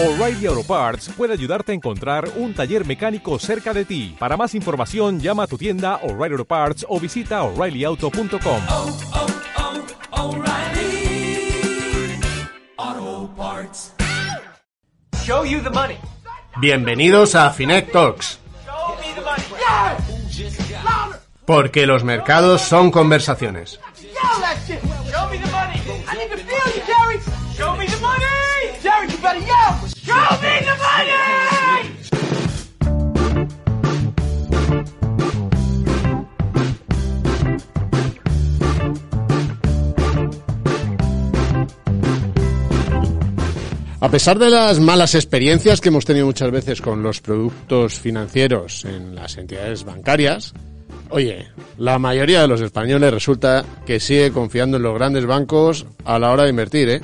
O'Reilly Auto Parts puede ayudarte a encontrar un taller mecánico cerca de ti. Para más información, llama a tu tienda O'Reilly Auto Parts o visita oreillyauto.com. oh, oh, Parts. Show you the money. Bienvenidos a Finet Talks, porque los mercados son conversaciones. A pesar de las malas experiencias que hemos tenido muchas veces con los productos financieros en las entidades bancarias, oye, la mayoría de los españoles resulta que sigue confiando en los grandes bancos a la hora de invertir, ¿eh?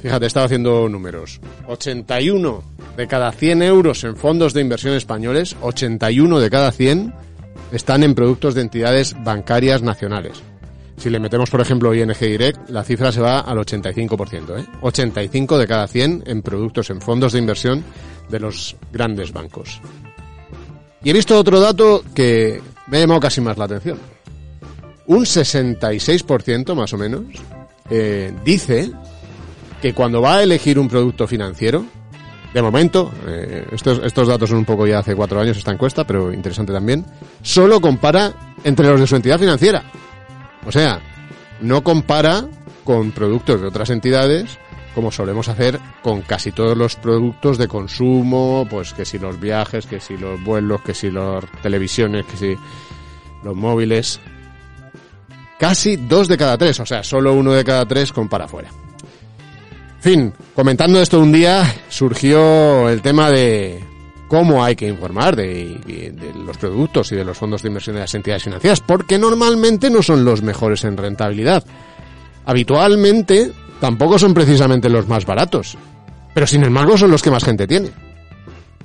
Fíjate, estaba haciendo números. 81 de cada 100 euros en fondos de inversión españoles, 81 de cada 100 están en productos de entidades bancarias nacionales. Si le metemos, por ejemplo, ING Direct, la cifra se va al 85%. ¿eh? 85 de cada 100 en productos, en fondos de inversión de los grandes bancos. Y he visto otro dato que me ha llamado casi más la atención. Un 66% más o menos eh, dice que cuando va a elegir un producto financiero, de momento, eh, estos, estos datos son un poco ya hace cuatro años esta encuesta, pero interesante también, solo compara entre los de su entidad financiera. O sea, no compara con productos de otras entidades como solemos hacer con casi todos los productos de consumo, pues que si los viajes, que si los vuelos, que si las televisiones, que si los móviles. Casi dos de cada tres, o sea, solo uno de cada tres compara fuera. Fin, comentando esto un día, surgió el tema de cómo hay que informar de, los productos y de los fondos de inversión de las entidades financieras, porque normalmente no son los mejores en rentabilidad. Habitualmente tampoco son precisamente los más baratos, pero sin embargo son los que más gente tiene.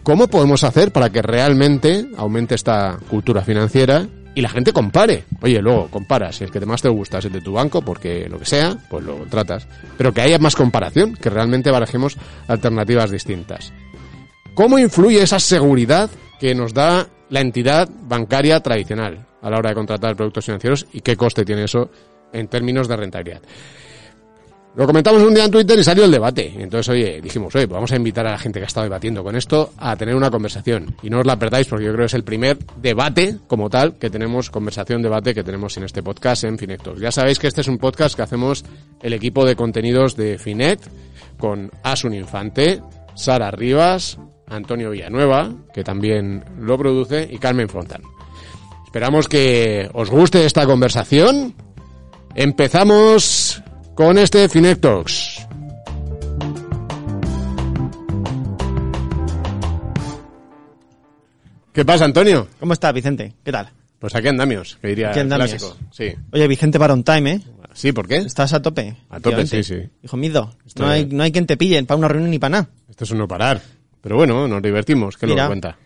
¿Cómo podemos hacer para que realmente aumente esta cultura financiera y la gente compare? Oye, luego compara, si el que más te gusta es el de tu banco, porque lo que sea, pues lo tratas. Pero que haya más comparación, que realmente barajemos alternativas distintas. ¿Cómo influye esa seguridad que nos da la entidad bancaria tradicional a la hora de contratar productos financieros y qué coste tiene eso en términos de rentabilidad? Lo comentamos un día en Twitter y salió el debate. Entonces, oye, dijimos, oye, pues vamos a invitar a la gente que ha estado debatiendo con esto a tener una conversación. Y no os la perdáis porque yo creo que es el primer debate como tal que tenemos, conversación, debate que tenemos en este podcast en Finectos. Ya sabéis que este es un podcast que hacemos el equipo de contenidos de Finet con Asun Infante, Sara Rivas, Antonio Villanueva, que también lo produce, y Carmen Fontán. Esperamos que os guste esta conversación. Empezamos con este Finet Talks. ¿Qué pasa, Antonio? ¿Cómo estás, Vicente? ¿Qué tal? Pues aquí andamios, que diría Aquí andamios. clásico. Sí. Oye, Vicente Baron Time, ¿eh? Sí, ¿por qué? Estás a tope. A tope, sí, sí. Hijo mío, no hay, no hay quien te pille para una reunión ni para nada. Esto es un no parar. Pero bueno, nos divertimos, que lo cuenta.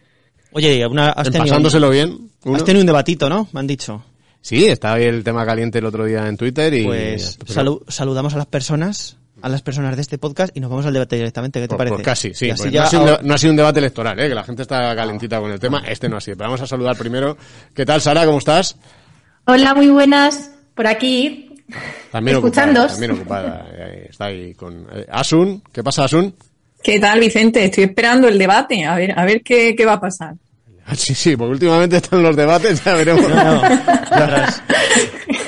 Oye, una, has, En tenido, pasándoselo bien. uno. has tenido un debatito, ¿no? Me han dicho. Sí, estaba ahí el tema caliente el otro día en Twitter y... Pues salu- saludamos a las personas, a las personas de este podcast y nos vamos al debate directamente. ¿Qué te Por- parece? por casi, sí. Ya no, ha sido un, ahora- de- no ha sido un debate electoral, ¿eh? que la gente está calentita con el tema. Este no ha sido. Pero vamos a saludar primero. ¿Qué tal, Sara? ¿Cómo estás? Hola, muy buenas. Por aquí. También ocupada. También ocupada. Está ahí con... eh, Asun. ¿Qué pasa, Asun? ¿Qué tal, Vicente? Estoy esperando el debate. A ver, a ver qué, qué va a pasar. Ah, Sí, sí, porque últimamente están los debates, ya veremos. No, no, ya verás.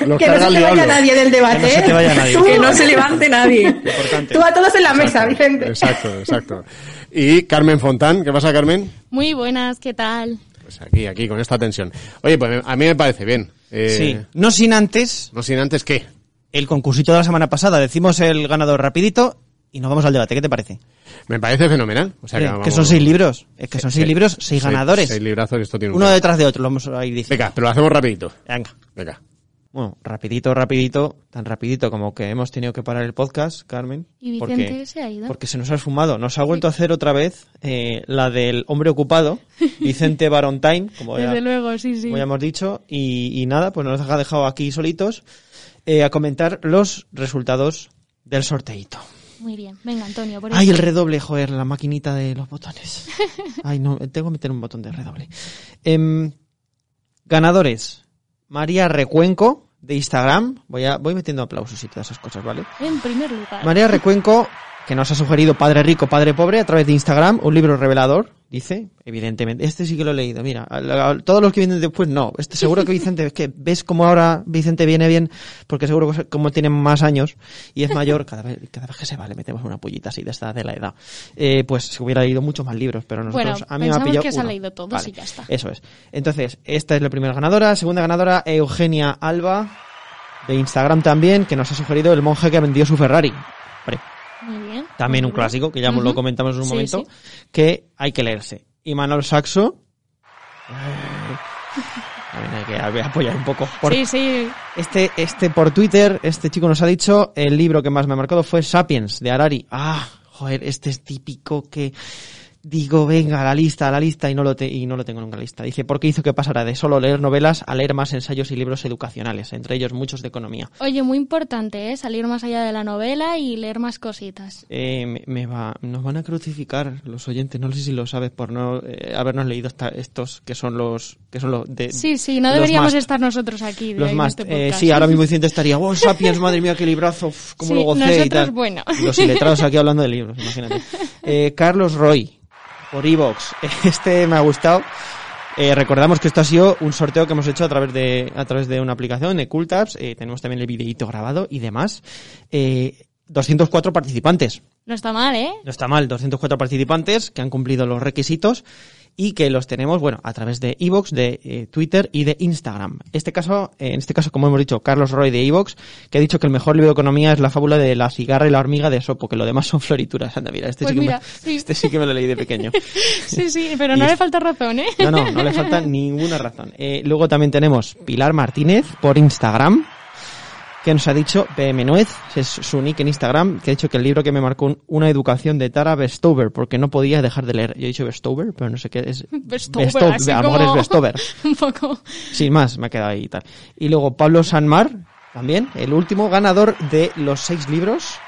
Los que no se te vaya nadie del debate. Que no se te vaya nadie. Tú, Que no se levante nadie. Importante. tú a todos en la mesa, Vicente. Exacto, exacto. Y Carmen Fontán. ¿Qué pasa, Carmen? Muy buenas, ¿qué tal? Pues aquí, aquí, con esta tensión. Oye, pues a mí me parece bien. Eh, Sí, no sin antes No sin antes, ¿qué? el concursito de la semana pasada. Decimos el ganador rapidito y nos vamos al debate. ¿Qué te parece? Me parece fenomenal. O sea, que, que vamos- son seis libros. Es que son seis libros, seis ganadores. Seis librazos esto tiene un... Uno detrás de otro, lo vamos a ir diciendo. Venga, pero lo hacemos rapidito. Venga. Venga. Bueno, rapidito, rapidito, tan rapidito como que hemos tenido que parar el podcast, Carmen. Y porque- Vicente se ha ido. Porque se nos ha esfumado. Nos ha vuelto a hacer otra vez eh, la del hombre ocupado, Vicente Barontine, como ya, Desde luego, sí, sí. como ya hemos dicho. Y, y nada, pues nos ha dejado aquí solitos eh, a comentar los resultados del sorteito. Muy bien. Venga, Antonio, por Ay, el redoble, joder, la maquinita de los botones. Ay, no, tengo que meter un botón de redoble. Em, ganadores. María Recuenco, de Instagram. Voy, a, voy metiendo aplausos y todas esas cosas, ¿vale? En primer lugar. María Recuenco, que nos ha sugerido Padre Rico, Padre Pobre a través de Instagram, un libro revelador, dice, evidentemente. Este sí que lo he leído, mira. a- a- todos los que vienen después, no. Este seguro que Vicente, es que ves como ahora Vicente viene bien, porque seguro que como tiene más años y es mayor, cada vez, cada vez que se va le metemos una pullita así de esta de la edad. Eh, pues se hubiera leído muchos más libros, pero nosotros, Bueno, a mí me ha pillado que se ha uno. leído todos Vale, y ya está. Eso es. Entonces, esta es la primera ganadora. Segunda ganadora, Eugenia Alba, de Instagram también, que nos ha sugerido el monje que vendió su Ferrari. Hombre, Muy bien. también Muy un bien. clásico, que ya lo comentamos en un Sí, momento, sí. que hay que leerse. Y Manuel Saxo. También hay que hay que apoyar un poco. Por- Sí, sí. Este, este por Twitter, este chico nos ha dicho, el libro que más me ha marcado fue Sapiens, de Harari. Ah, joder, este es típico que digo, venga, la lista, a la lista, y no lo, te- y no lo tengo nunca lista. Dice, ¿por qué hizo que pasara de solo leer novelas a leer más ensayos y libros educacionales, entre ellos muchos de economía? Oye, muy importante, ¿eh? Salir más allá de la novela y leer más cositas. Eh, me, me va, nos van a crucificar los oyentes, no sé si lo sabes por no eh, habernos leído esta- estos que son los que son los de Sí, sí, no deberíamos must. estar nosotros aquí. de- los más este eh, sí ahora mismo Vicente estaría oh sapiens madre mía qué librazo uf, cómo Sí, lo gocé y nosotros, tal bueno. Y los iletrados aquí hablando de libros imagínate Eh, Carlos Roy por Evox. Este me ha gustado. Eh, recordamos que esto ha sido un sorteo que hemos hecho a través de a través de una aplicación de Cooltabs eh, tenemos también el videíto grabado y demás. Eh, 204 participantes. No está mal, ¿eh? no está mal, 204 participantes que han cumplido los requisitos y que los tenemos, bueno, a través de Evox, de eh, Twitter y de Instagram. Este caso, eh, en este caso, como hemos dicho, Carlos Roy de Evox, que ha dicho que el mejor libro de economía es la fábula de la cigarra y la hormiga de Sopo, que lo demás son florituras. Anda, mira, este, Pues sí, que me, sí. este sí que me lo leí de pequeño. Sí, sí, pero Y no es- le falta razón, ¿eh? No, no, no le falta ninguna razón. Eh, luego también tenemos Pilar Martínez por Instagram, que nos ha dicho, PM Nuez, es su nick en Instagram, que ha dicho que el libro que me marcó un- una educación de Tara Vestover, porque no podía dejar de leer. Yo he dicho Vestover, pero no sé qué es. Vestover, Vestover, así a lo mejor es. Un poco. Sin más, me ha quedado ahí y tal. Y luego Pablo Sanmar, también, el último ganador de los seis libros,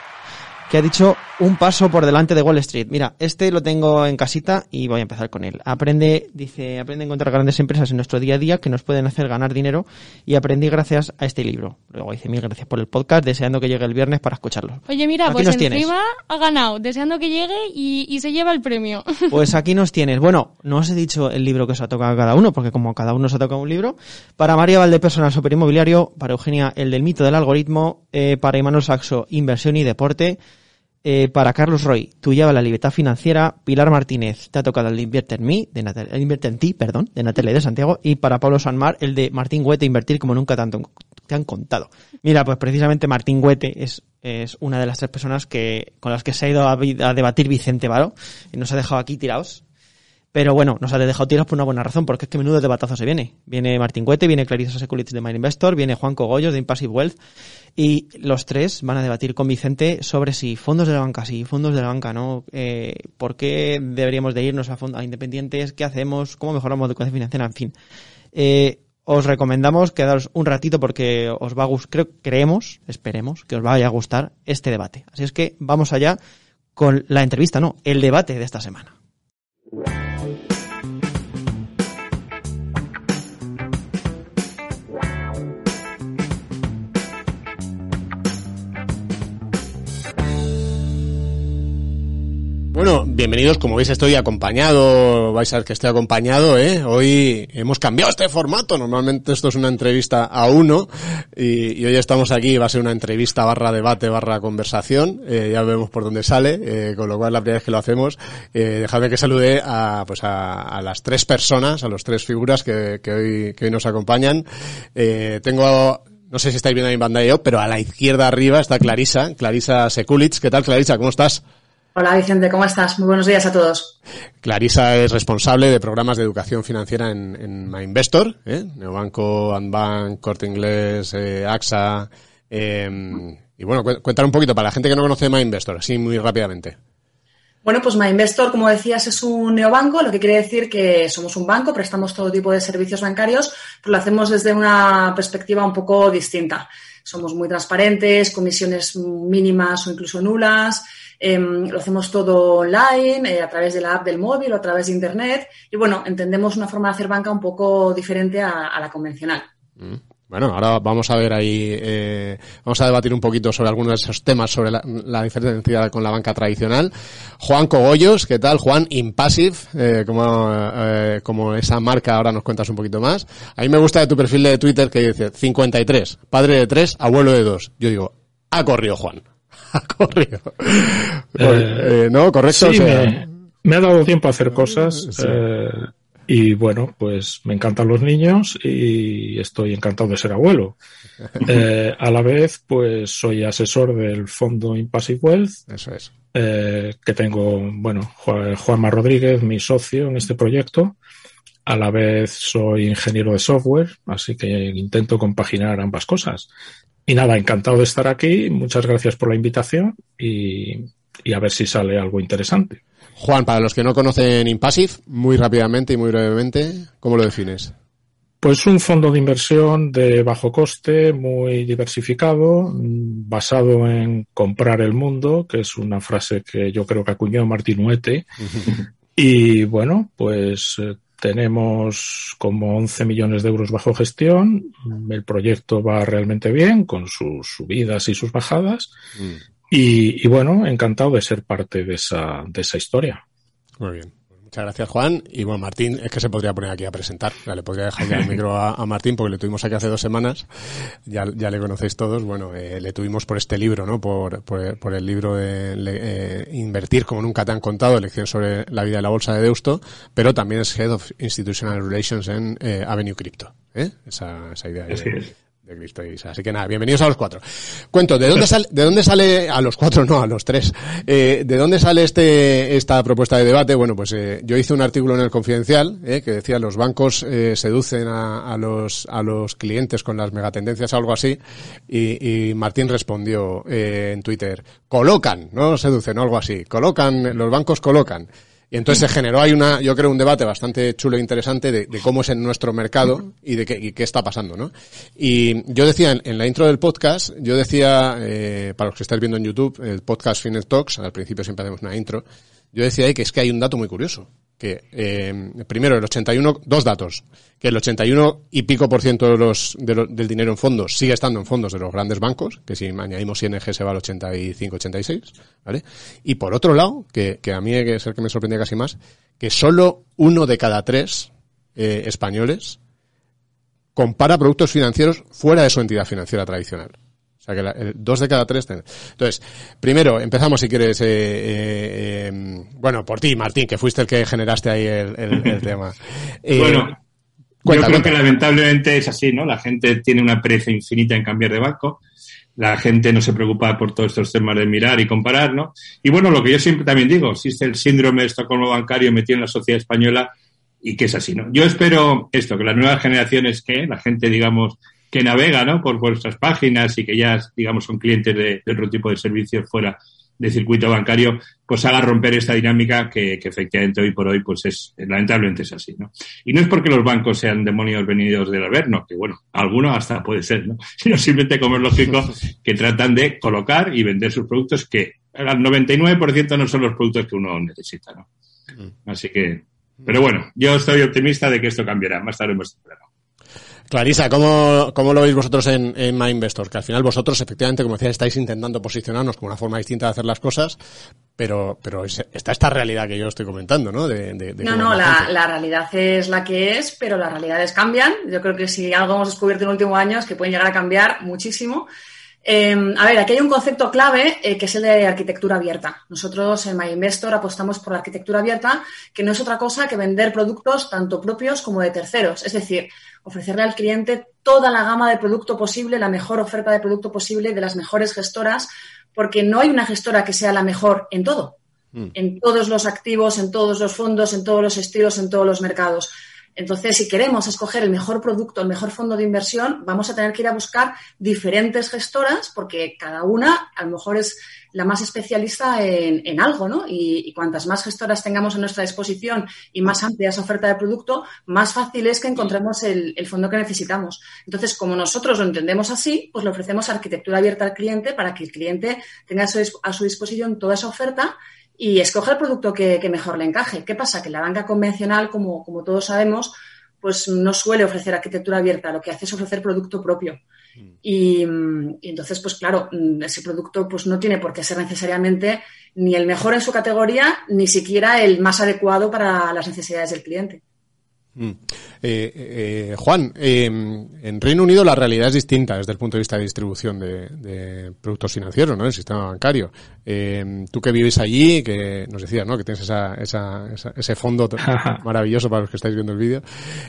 que ha dicho un paso por delante de Wall Street. Mira, este lo tengo en casita y voy a empezar con él. Aprende, dice, aprende a encontrar grandes empresas en nuestro día a día que nos pueden hacer ganar dinero y aprendí gracias a este libro. Luego dice mil gracias por el podcast, deseando que llegue el viernes para escucharlo. Oye, mira, Aquí pues encima tienes. ha ganado, deseando que llegue y, y se lleva el premio. Pues aquí nos tienes. Bueno, no os he dicho el libro que os ha tocado a cada uno, porque como cada uno os ha tocado un libro. Para María Valdepersona, Superinmobiliario. Para Eugenia, el del mito del algoritmo. eh, para Imanol Saxo, Inversión y Deporte. Eh, para Carlos Roy, tú lleva la libertad financiera. Pilar Martínez, te ha tocado el Invierte en mí, de Natal- el Invierte en ti, perdón, de Natalia de Santiago. Y para Pablo Sanmar, el de Martín Huete, Invertir como nunca tanto te han contado. Mira, pues precisamente Martín Huete es, es una de las tres personas que, con las que se ha ido a, a debatir Vicente Varo. Y nos ha dejado aquí tirados. Pero bueno, nos ha dejado tirados por una buena razón, porque es que menudo debatazo se viene. Viene Martín Cuete, viene Clarissa Sekulic de Mind Investor, viene Juan Cogollos de Impassive Wealth, y los tres van a debatir con Vicente sobre si fondos de la banca sí, fondos de la banca no, eh, por qué deberíamos de irnos a, fond- a independientes, qué hacemos, cómo mejoramos la educación financiera, en fin. Eh, os recomendamos quedaros un ratito porque os va a gustar, creo, creemos, esperemos, que os vaya a gustar este debate. Así es que vamos allá con la entrevista, no, el debate de esta semana. Bueno, bienvenidos. Como veis, estoy acompañado. Vais a ver que estoy acompañado, ¿eh? Hoy hemos cambiado este formato. Normalmente esto es una entrevista a uno. Y, hoy estamos aquí. Va a ser una entrevista barra debate barra conversación. Eh, ya vemos por dónde sale. eh, con lo cual, la primera vez que lo hacemos. Eh, dejadme que salude a, pues a, a las tres personas, a las tres figuras que, que hoy, que hoy nos acompañan. Eh, tengo no sé si estáis viendo mi pantalla, pero a la izquierda arriba está Clarisa, Clarisa Sekulic. ¿Qué tal, Clarisa? ¿Cómo estás? Hola Vicente, ¿cómo estás? Muy buenos días a todos. Clarisa es responsable de programas de educación financiera en, en MyInvestor, ¿eh? Neobanco, Anbank, Corte Inglés, eh, AXA. eh, y bueno, cu- cuéntale un poquito para la gente que no conoce MyInvestor, así muy rápidamente. Bueno, pues MyInvestor, como decías, es un neobanco, lo que quiere decir que somos un banco, prestamos todo tipo de servicios bancarios, pero lo hacemos desde una perspectiva un poco distinta. Somos muy transparentes, comisiones mínimas o incluso nulas, eh, lo hacemos todo online, eh, a través de la app del móvil o a través de Internet. Y bueno, entendemos una forma de hacer banca un poco diferente a, la convencional. Mm. Bueno, ahora vamos a ver ahí, eh, vamos a debatir un poquito sobre algunos de esos temas, sobre la, diferencia con la banca tradicional. Juan Cogollos, ¿qué tal? Juan Impassive, eh, como, como esa marca, ahora nos cuentas un poquito más. A mí me gusta de tu perfil de Twitter que dice 53, padre de tres, abuelo de dos. Yo digo, ha corrido Juan, ha corrido. Eh, ¿No? ¿Correcto? Sí, O sea, me, me ha dado tiempo a hacer cosas. Sí. eh, y bueno, pues me encantan los niños y estoy encantado de ser abuelo. Eh, a la vez, pues soy asesor del fondo Impassive Wealth, Eso es. eh, que tengo, bueno, Ju- Juanma Rodríguez, mi socio en este proyecto. A la vez soy ingeniero de software, así que intento compaginar ambas cosas. Y nada, encantado de estar aquí. Muchas gracias por la invitación y, y a ver si sale algo interesante. Juan, para los que no conocen Impassive, muy rápidamente y muy brevemente, ¿cómo lo defines? Pues un fondo de inversión de bajo coste, muy diversificado, basado en comprar el mundo, que es una frase que yo creo que acuñó Martín Huete. Y bueno, pues eh, tenemos como 11 millones de euros bajo gestión. El proyecto va realmente bien, con sus subidas y sus bajadas. Y, y bueno, encantado de ser parte de esa, de esa historia. Muy bien. Muchas gracias, Juan. Y bueno, Martín, es que se podría poner aquí a presentar. Ya le podría dejar ya el micro a, a Martín porque le tuvimos aquí hace dos semanas. Ya, ya le conocéis todos. Bueno, eh, le tuvimos por este libro, ¿no? Por, por, por el libro de le- eh, Invertir como nunca te han contado, lecciones sobre la vida de la bolsa de Deusto, pero también es Head of Institutional Relations en eh, Avenue Crypto. ¿eh? Esa, esa idea. Así es. Así que nada, bienvenidos a los cuatro. Cuento, ¿de dónde sale, de dónde sale, a los cuatro no, a los tres, eh, ¿de dónde sale este, esta propuesta de debate? Bueno, pues eh, yo hice un artículo en el Confidencial eh, que decía los bancos eh, seducen a, a los, a los clientes con las megatendencias o algo así y, y Martín respondió eh, en Twitter, colocan, no seducen o algo así, colocan, los bancos colocan. Y entonces se generó ahí una, yo creo, un debate bastante chulo e interesante de, de cómo es en nuestro mercado y de qué, y qué está pasando, ¿no? Y yo decía en, en la intro del podcast, yo decía, eh, para los que estáis viendo en YouTube, el podcast Finet Talks, al principio siempre hacemos una intro, yo decía ahí que es que hay un dato muy curioso. Que, eh, primero, el 81, dos datos. Que el 81 y pico por ciento de los, de del dinero en fondos sigue estando en fondos de los grandes bancos, que si añadimos ING se va al 85-86, ¿vale? Y por otro lado, que, que a mí es el que me sorprende casi más, que solo uno de cada tres eh, españoles compara productos financieros fuera de su entidad financiera tradicional. O sea que la- el dos de cada tres. ten- Entonces, primero, empezamos si quieres, eh, eh, eh, bueno, por ti, Martín, que fuiste el que generaste ahí el, el- el tema. Eh, bueno, cuenta, yo creo cuenta. que lamentablemente es así, ¿no? La gente tiene una pereza infinita en cambiar de banco. La gente no se preocupa por todos estos temas de mirar y comparar, ¿no? Y bueno, lo que yo siempre también digo, existe el síndrome de Estocolmo bancario metido en la sociedad española y que es así, ¿no? Yo espero esto, que las nuevas generaciones, que la gente, digamos, que navega, ¿no? Por vuestras páginas y que ya, digamos, son clientes de, de otro tipo de servicios fuera del circuito bancario, pues haga romper esta dinámica que, que efectivamente hoy por hoy, pues es, lamentablemente es así, ¿no? Y no es porque los bancos sean demonios venidos del averno, que bueno, alguno hasta puede ser, ¿no? Sino simplemente, como es lógico, que tratan de colocar y vender sus productos que al 99% no son los productos que uno necesita, ¿no? Así que, pero bueno, yo estoy optimista de que esto cambiará, más tarde o más temprano. Clarisa, ¿cómo, ¿cómo lo veis vosotros en, en MyInvestor? Que al final vosotros, efectivamente, como decía, estáis intentando posicionarnos como una forma distinta de hacer las cosas, pero, pero es- está esta realidad que yo estoy comentando, ¿no? De, de- de No, no, la, la realidad es la que es, pero las realidades cambian. Yo creo que si algo hemos descubierto en el último año es que pueden llegar a cambiar muchísimo. Eh, a ver, aquí hay un concepto clave eh, que es el de arquitectura abierta. Nosotros en MyInvestor apostamos por la arquitectura abierta, que no es otra cosa que vender productos tanto propios como de terceros. Es decir, ofrecerle al cliente toda la gama de producto posible, la mejor oferta de producto posible de las mejores gestoras, porque no hay una gestora que sea la mejor en todo en todos los activos, en todos los fondos, en todos los estilos, en todos los mercados. Entonces, si queremos escoger el mejor producto, el mejor fondo de inversión, vamos a tener que ir a buscar diferentes gestoras porque cada una a lo mejor es la más especialista en, algo, ¿no? Y, cuantas más gestoras tengamos a nuestra disposición y más amplia esa oferta de producto, más fácil es que encontremos el, fondo que necesitamos. Entonces, como nosotros lo entendemos así, pues le ofrecemos arquitectura abierta al cliente para que el cliente tenga a su disposición toda esa oferta y escoge el producto que, que, mejor le encaje. ¿Qué pasa? Que la banca convencional, como, como todos sabemos, pues no suele ofrecer arquitectura abierta, lo que hace es ofrecer producto propio. Y, y, entonces, pues claro, ese producto pues no tiene por qué ser necesariamente ni el mejor en su categoría, ni siquiera el más adecuado para las necesidades del cliente. Mm. Eh, eh, Juan, eh, en Reino Unido la realidad es distinta desde el punto de vista de distribución de, de productos financieros, ¿no? El sistema bancario. Eh, tú que vives allí, que nos decías, ¿no? Que tienes esa, esa, esa ese fondo maravilloso para los que estáis viendo el vídeo,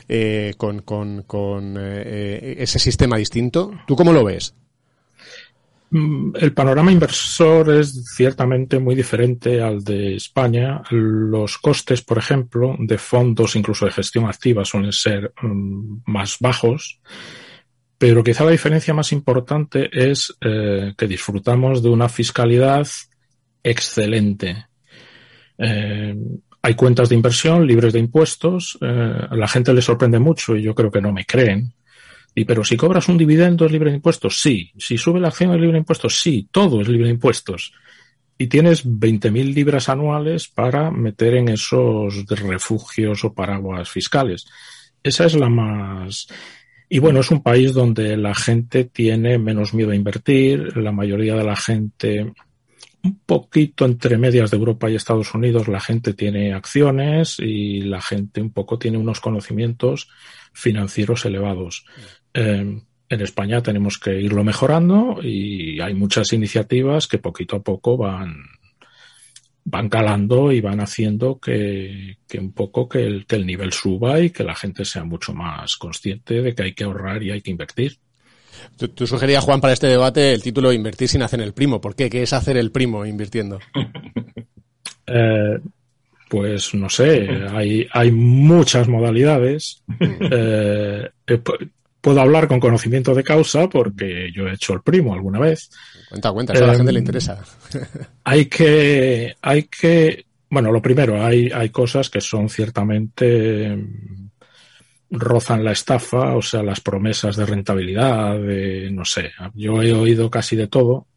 eh, con, con, con eh, ese sistema distinto. ¿Tú cómo lo ves? Mm, El panorama inversor es ciertamente muy diferente al de España. Los costes, por ejemplo, de fondos, incluso de gestión activa, suelen ser um, más bajos. Pero quizá la diferencia más importante es eh, que disfrutamos de una fiscalidad excelente. Eh, hay cuentas de inversión libres de impuestos. Eh, a la gente le sorprende mucho y yo creo que no me creen. Y pero si cobras un dividendo es libre de impuestos, sí. Si sube la acción es libre de impuestos, sí. Todo es libre de impuestos. Y tienes 20.000 libras anuales para meter en esos refugios o paraguas fiscales. Esa es la más. Y bueno, es un país donde la gente tiene menos miedo a invertir. La mayoría de la gente, un poquito entre medias de Europa y Estados Unidos, la gente tiene acciones y la gente un poco tiene unos conocimientos financieros elevados. Eh, en España tenemos que irlo mejorando y hay muchas iniciativas que poquito a poco van, van calando y van haciendo que, que un poco que el, que el, nivel suba y que la gente sea mucho más consciente de que hay que ahorrar y hay que invertir. Tú, tú sugerías, Juan, para este debate el título Invertir sin hacer el primo. ¿Por qué? ¿Qué es hacer el primo invirtiendo? eh, pues no sé, hay, hay muchas modalidades. Eh, puedo hablar con conocimiento de causa porque yo he hecho el primo alguna vez. Cuenta, cuenta, eso eh, a la gente le interesa. hay que, hay que, bueno, lo primero, hay, hay cosas que son ciertamente rozan la estafa, o sea, las promesas de rentabilidad, de, no sé, yo he oído casi de todo,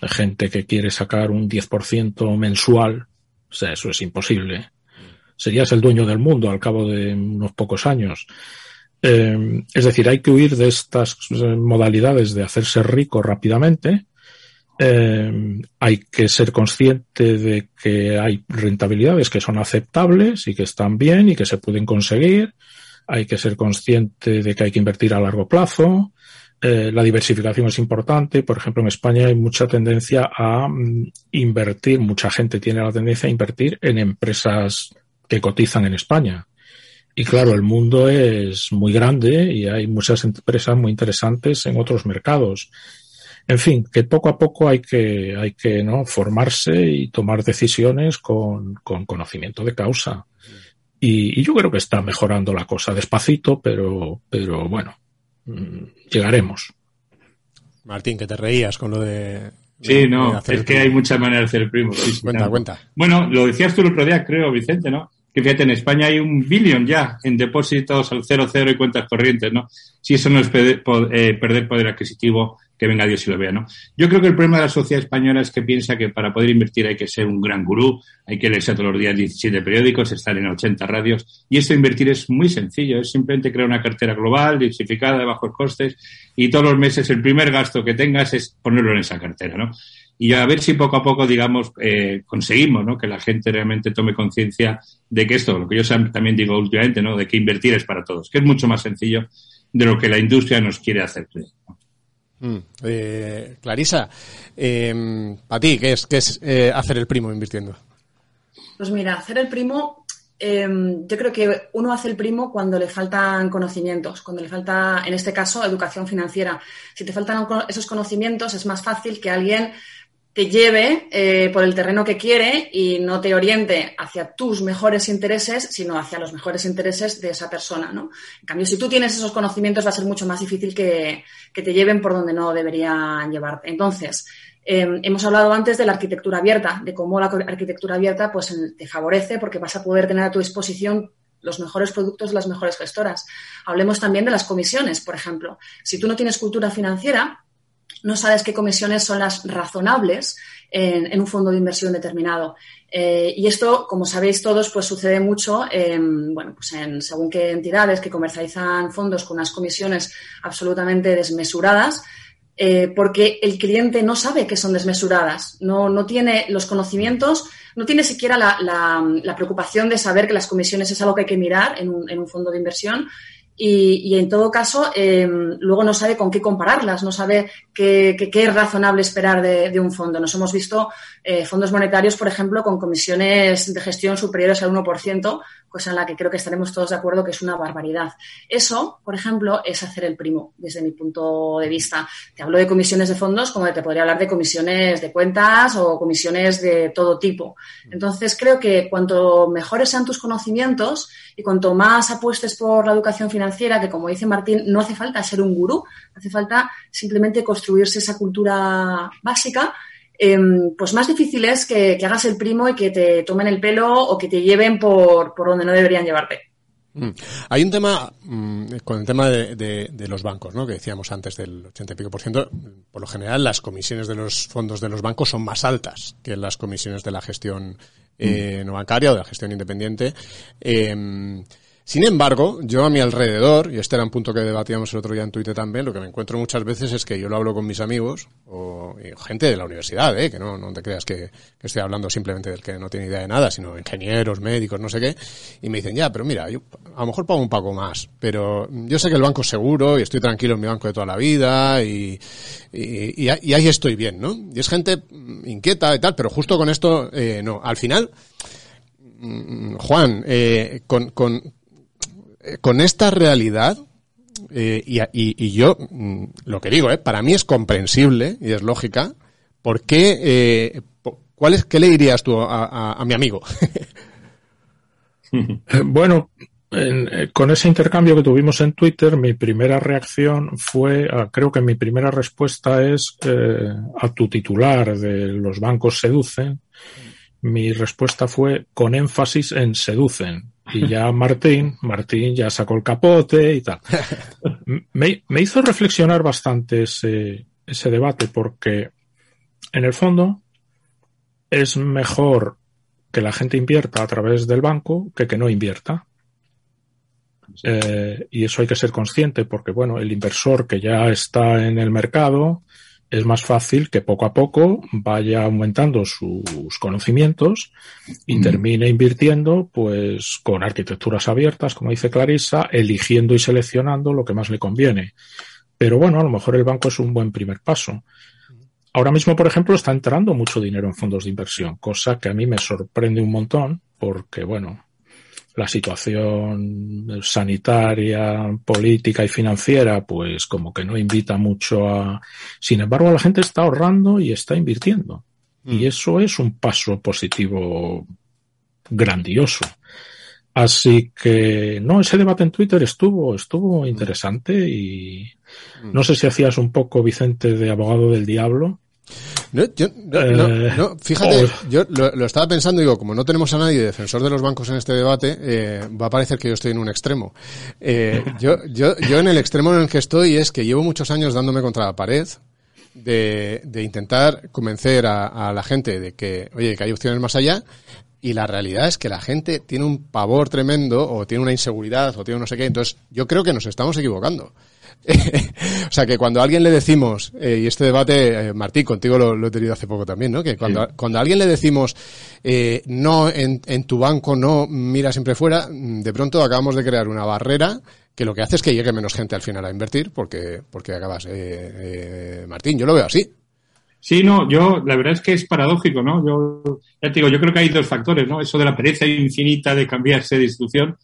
de gente que quiere sacar un 10% mensual, o sea, eso es imposible. Serías el dueño del mundo al cabo de unos pocos años. Eh, es decir, hay que huir de estas modalidades de hacerse rico rápidamente. Eh, hay que ser consciente de que hay rentabilidades que son aceptables y que están bien y que se pueden conseguir. Hay que ser consciente de que hay que invertir a largo plazo. Eh, la diversificación es importante. Por ejemplo, en España hay mucha tendencia a mm, invertir, mucha gente tiene la tendencia a invertir en empresas que cotizan en España. Y claro, el mundo es muy grande y hay muchas empresas muy interesantes en otros mercados. En fin, que poco a poco hay que, hay que ¿no? formarse y tomar decisiones con, con conocimiento de causa. Y, y, yo creo que está mejorando la cosa despacito, pero, pero bueno, mmm, llegaremos. Martín, que te reías con lo de. Sí, no, es que hay muchas maneras de hacer el primo. Sí, cuenta, sí, cuenta. Bueno, lo decías tú el otro día, creo, Vicente, ¿no? Que fíjate, en España hay un billón ya en depósitos al cero cero y cuentas corrientes, ¿no? Si eso no es perder, eh, perder poder adquisitivo, que venga Dios y lo vea, ¿no? Yo creo que el problema de la sociedad española es que piensa que para poder invertir hay que ser un gran gurú, hay que leerse todos los días 17 periódicos, estar en 80 radios, y esto invertir es muy sencillo, es simplemente crear una cartera global, diversificada, de bajos costes, y todos los meses el primer gasto que tengas es ponerlo en esa cartera, ¿no? Y a ver si poco a poco, digamos, eh, conseguimos ¿no? que la gente realmente tome conciencia de que esto, lo que yo también digo últimamente, ¿no? de que invertir es para todos, que es mucho más sencillo de lo que la industria nos quiere hacer. Mm, eh, Clarisa, eh, para ti, ¿qué es, qué es eh, hacer el primo invirtiendo? Pues mira, hacer el primo eh, yo creo que uno hace el primo cuando le faltan conocimientos, cuando le falta, en este caso, educación financiera. Si te faltan esos conocimientos, es más fácil que alguien te lleve eh, por el terreno que quiere y no te oriente hacia tus mejores intereses, sino hacia los mejores intereses de esa persona, ¿no? En cambio, si tú tienes esos conocimientos, va a ser mucho más difícil que, te lleven por donde no deberían llevarte. Entonces, eh, hemos hablado antes de la arquitectura abierta, de cómo la arquitectura abierta pues, te favorece porque vas a poder tener a tu disposición los mejores productos las mejores gestoras. Hablemos también de las comisiones, por ejemplo. Si tú no tienes cultura financiera, no sabes qué comisiones son las razonables en, un fondo de inversión determinado. Eh, y esto, como sabéis todos, pues sucede mucho en, bueno, pues en según qué entidades que comercializan fondos con unas comisiones absolutamente desmesuradas eh, porque el cliente no sabe que son desmesuradas, no, no tiene los conocimientos, no tiene siquiera la, la, preocupación de saber que las comisiones es algo que hay que mirar en un, en un fondo de inversión y, y, en todo caso em, luego no sabe con qué compararlas, no sabe qué, qué, es razonable esperar de, de, un fondo. Nos hemos visto eh, fondos monetarios, por ejemplo, con comisiones de gestión superiores al 1%, cosa en la que creo que estaremos todos de acuerdo que es una barbaridad. Eso, por ejemplo, es hacer el primo, desde mi punto de vista. Te hablo de comisiones de fondos como te podría hablar de comisiones de cuentas o comisiones de todo tipo. Entonces, creo que cuanto mejores sean tus conocimientos y cuanto más apuestes por la educación financiera, que como dice Martín, no hace falta ser un gurú, hace falta simplemente construirse esa cultura básica Em, pues más difícil es que, hagas el primo y que te tomen el pelo o que te lleven por, por donde no deberían llevarte. Mm. Hay un tema mm, con el tema de, los bancos, ¿no? Que decíamos antes del 80 y pico por ciento. Por lo general, las comisiones de los fondos de los bancos son más altas que las comisiones de la gestión eh, mm. no bancaria o de la gestión independiente. Eh, sin embargo, yo a mi alrededor, y este era un punto que debatíamos el otro día en Twitter también, lo que me encuentro muchas veces es que yo lo hablo con mis amigos o gente de la universidad, ¿eh? que no, no te creas que, estoy hablando simplemente del que no tiene idea de nada, sino ingenieros, médicos, no sé qué, y me dicen, ya, pero mira, yo a lo mejor pago un poco más, pero yo sé que el banco es seguro y estoy tranquilo en mi banco de toda la vida y, y, ahí estoy bien, ¿no? Y es gente inquieta y tal, pero justo con esto, eh, no. Al final, mm, Juan, eh, con, con, con esta realidad, eh, y, yo mm, lo que digo, eh, para mí es comprensible y es lógica, ¿por qué, eh, cuál es, qué le dirías tú a, mi amigo? bueno, con ese intercambio que tuvimos en Twitter, mi primera reacción fue, ah, creo que mi primera respuesta es a tu titular de los bancos seducen. Mi respuesta fue con énfasis en seducen y ya Martín, Martín ya sacó el capote y tal. Me, hizo reflexionar bastante ese, ese debate porque en el fondo es mejor que la gente invierta a través del banco que que no invierta. Eh, y eso hay que ser consciente porque, bueno, el inversor que ya está en el mercado es más fácil que poco a poco vaya aumentando sus conocimientos y termine invirtiendo pues con arquitecturas abiertas, como dice Clarissa, eligiendo y seleccionando lo que más le conviene. Pero bueno, a lo mejor el banco es un buen primer paso. Ahora mismo, por ejemplo, está entrando mucho dinero en fondos de inversión, cosa que a mí me sorprende un montón porque, bueno, la situación sanitaria, política y financiera, pues como que no invita mucho a... Sin embargo, la gente está ahorrando y está invirtiendo. Y mm. eso es un paso positivo grandioso. Así que, no, ese debate en Twitter estuvo, estuvo interesante y mm. no sé si hacías un poco, Vicente, de abogado del diablo. No, yo, no, fíjate, yo lo, estaba pensando, digo, como no tenemos a nadie defensor de los bancos en este debate, eh, va a parecer que yo estoy en un extremo. Eh, yo, yo, yo en el extremo en el que estoy es que llevo muchos años dándome contra la pared de, de intentar convencer a, a, la gente de que, oye, que hay opciones más allá, y la realidad es que la gente tiene un pavor tremendo, o tiene una inseguridad, o tiene no sé qué, entonces yo creo que nos estamos equivocando. o sea, que cuando a alguien le decimos, eh, y este debate, eh, Martín, contigo lo, he tenido hace poco también, ¿no? Que cuando, cuando a alguien le decimos, eh, no, en, en tu banco no, mira siempre fuera, mm, de pronto acabamos de crear una barrera que lo que hace es que llegue menos gente al final a invertir porque, porque acabas, eh, Martín, yo lo veo así. Sí, no, yo, la verdad es que es paradójico, ¿no? Yo, ya te digo, yo creo que hay dos factores, ¿no? Eso de la pereza infinita de cambiarse de institución,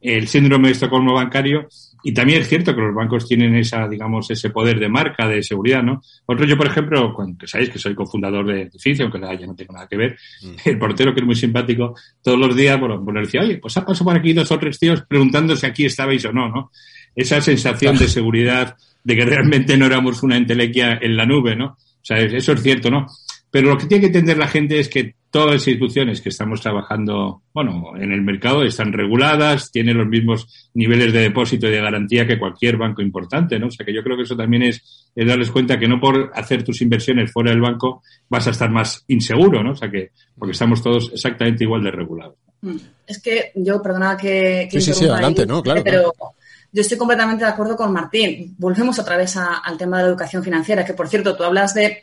el síndrome de Estocolmo bancario y también es cierto que los bancos tienen esa, digamos, ese poder de marca, de seguridad, ¿no? Otro, yo, por ejemplo, cuando, que sabéis que soy cofundador de edificio, aunque ya no tengo nada que ver, el portero, que es muy simpático, todos los días, bueno, bueno decía, oye, pues ha pasado por aquí dos o tres tíos preguntando si aquí estabais o no, ¿no? Esa sensación de seguridad, de que realmente no éramos una entelequia en la nube, ¿no? O sea, eso es cierto, ¿no? Pero lo que tiene que entender la gente es que todas las instituciones que estamos trabajando, bueno, en el mercado están reguladas, tienen los mismos niveles de depósito y de garantía que cualquier banco importante, ¿no? O sea que yo creo que eso también es, es darles cuenta que no por hacer tus inversiones fuera del banco vas a estar más inseguro, ¿no? O sea que, porque estamos todos exactamente igual de regulados. Mm. Es que yo, perdona que... que sí, sí, sí, adelante, ahí, ¿no? Claro, Pero yo estoy completamente de acuerdo con Martín. Volvemos otra vez a- al tema de la educación financiera, que por cierto, tú hablas de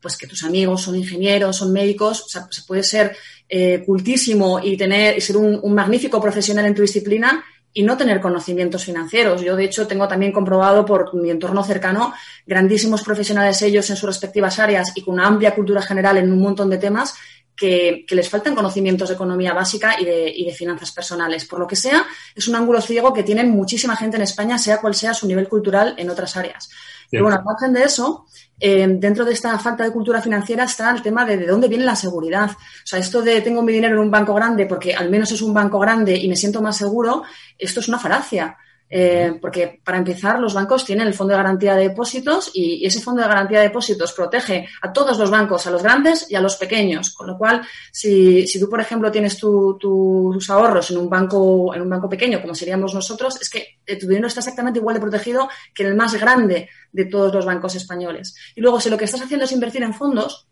pues que tus amigos son ingenieros, son médicos, o sea, se puede ser eh, cultísimo y tener y ser un, magnífico profesional en tu disciplina y no tener conocimientos financieros. Yo, de hecho, tengo también comprobado por mi entorno cercano grandísimos profesionales ellos en sus respectivas áreas y con una amplia cultura general en un montón de temas que, que les faltan conocimientos de economía básica y de, y de finanzas personales. Por lo que sea, es un ángulo ciego que tienen muchísima gente en España, sea cual sea su nivel cultural en otras áreas. Pero bueno, al de eso, eh, dentro de esta falta de cultura financiera está el tema de de dónde viene la seguridad. O sea, esto de tengo mi dinero en un banco grande porque al menos es un banco grande y me siento más seguro, esto es una falacia. Eh, porque para empezar, los bancos tienen el Fondo de Garantía de Depósitos y ese Fondo de Garantía de Depósitos protege a todos los bancos, a los grandes y a los pequeños. Con lo cual, si, si tú, por ejemplo, tienes tu- tus ahorros en un banco, en un banco pequeño, como seríamos nosotros, es que eh, tu dinero está exactamente igual de protegido que en el más grande de todos los bancos españoles. Y luego, si lo que estás haciendo es invertir en fondos,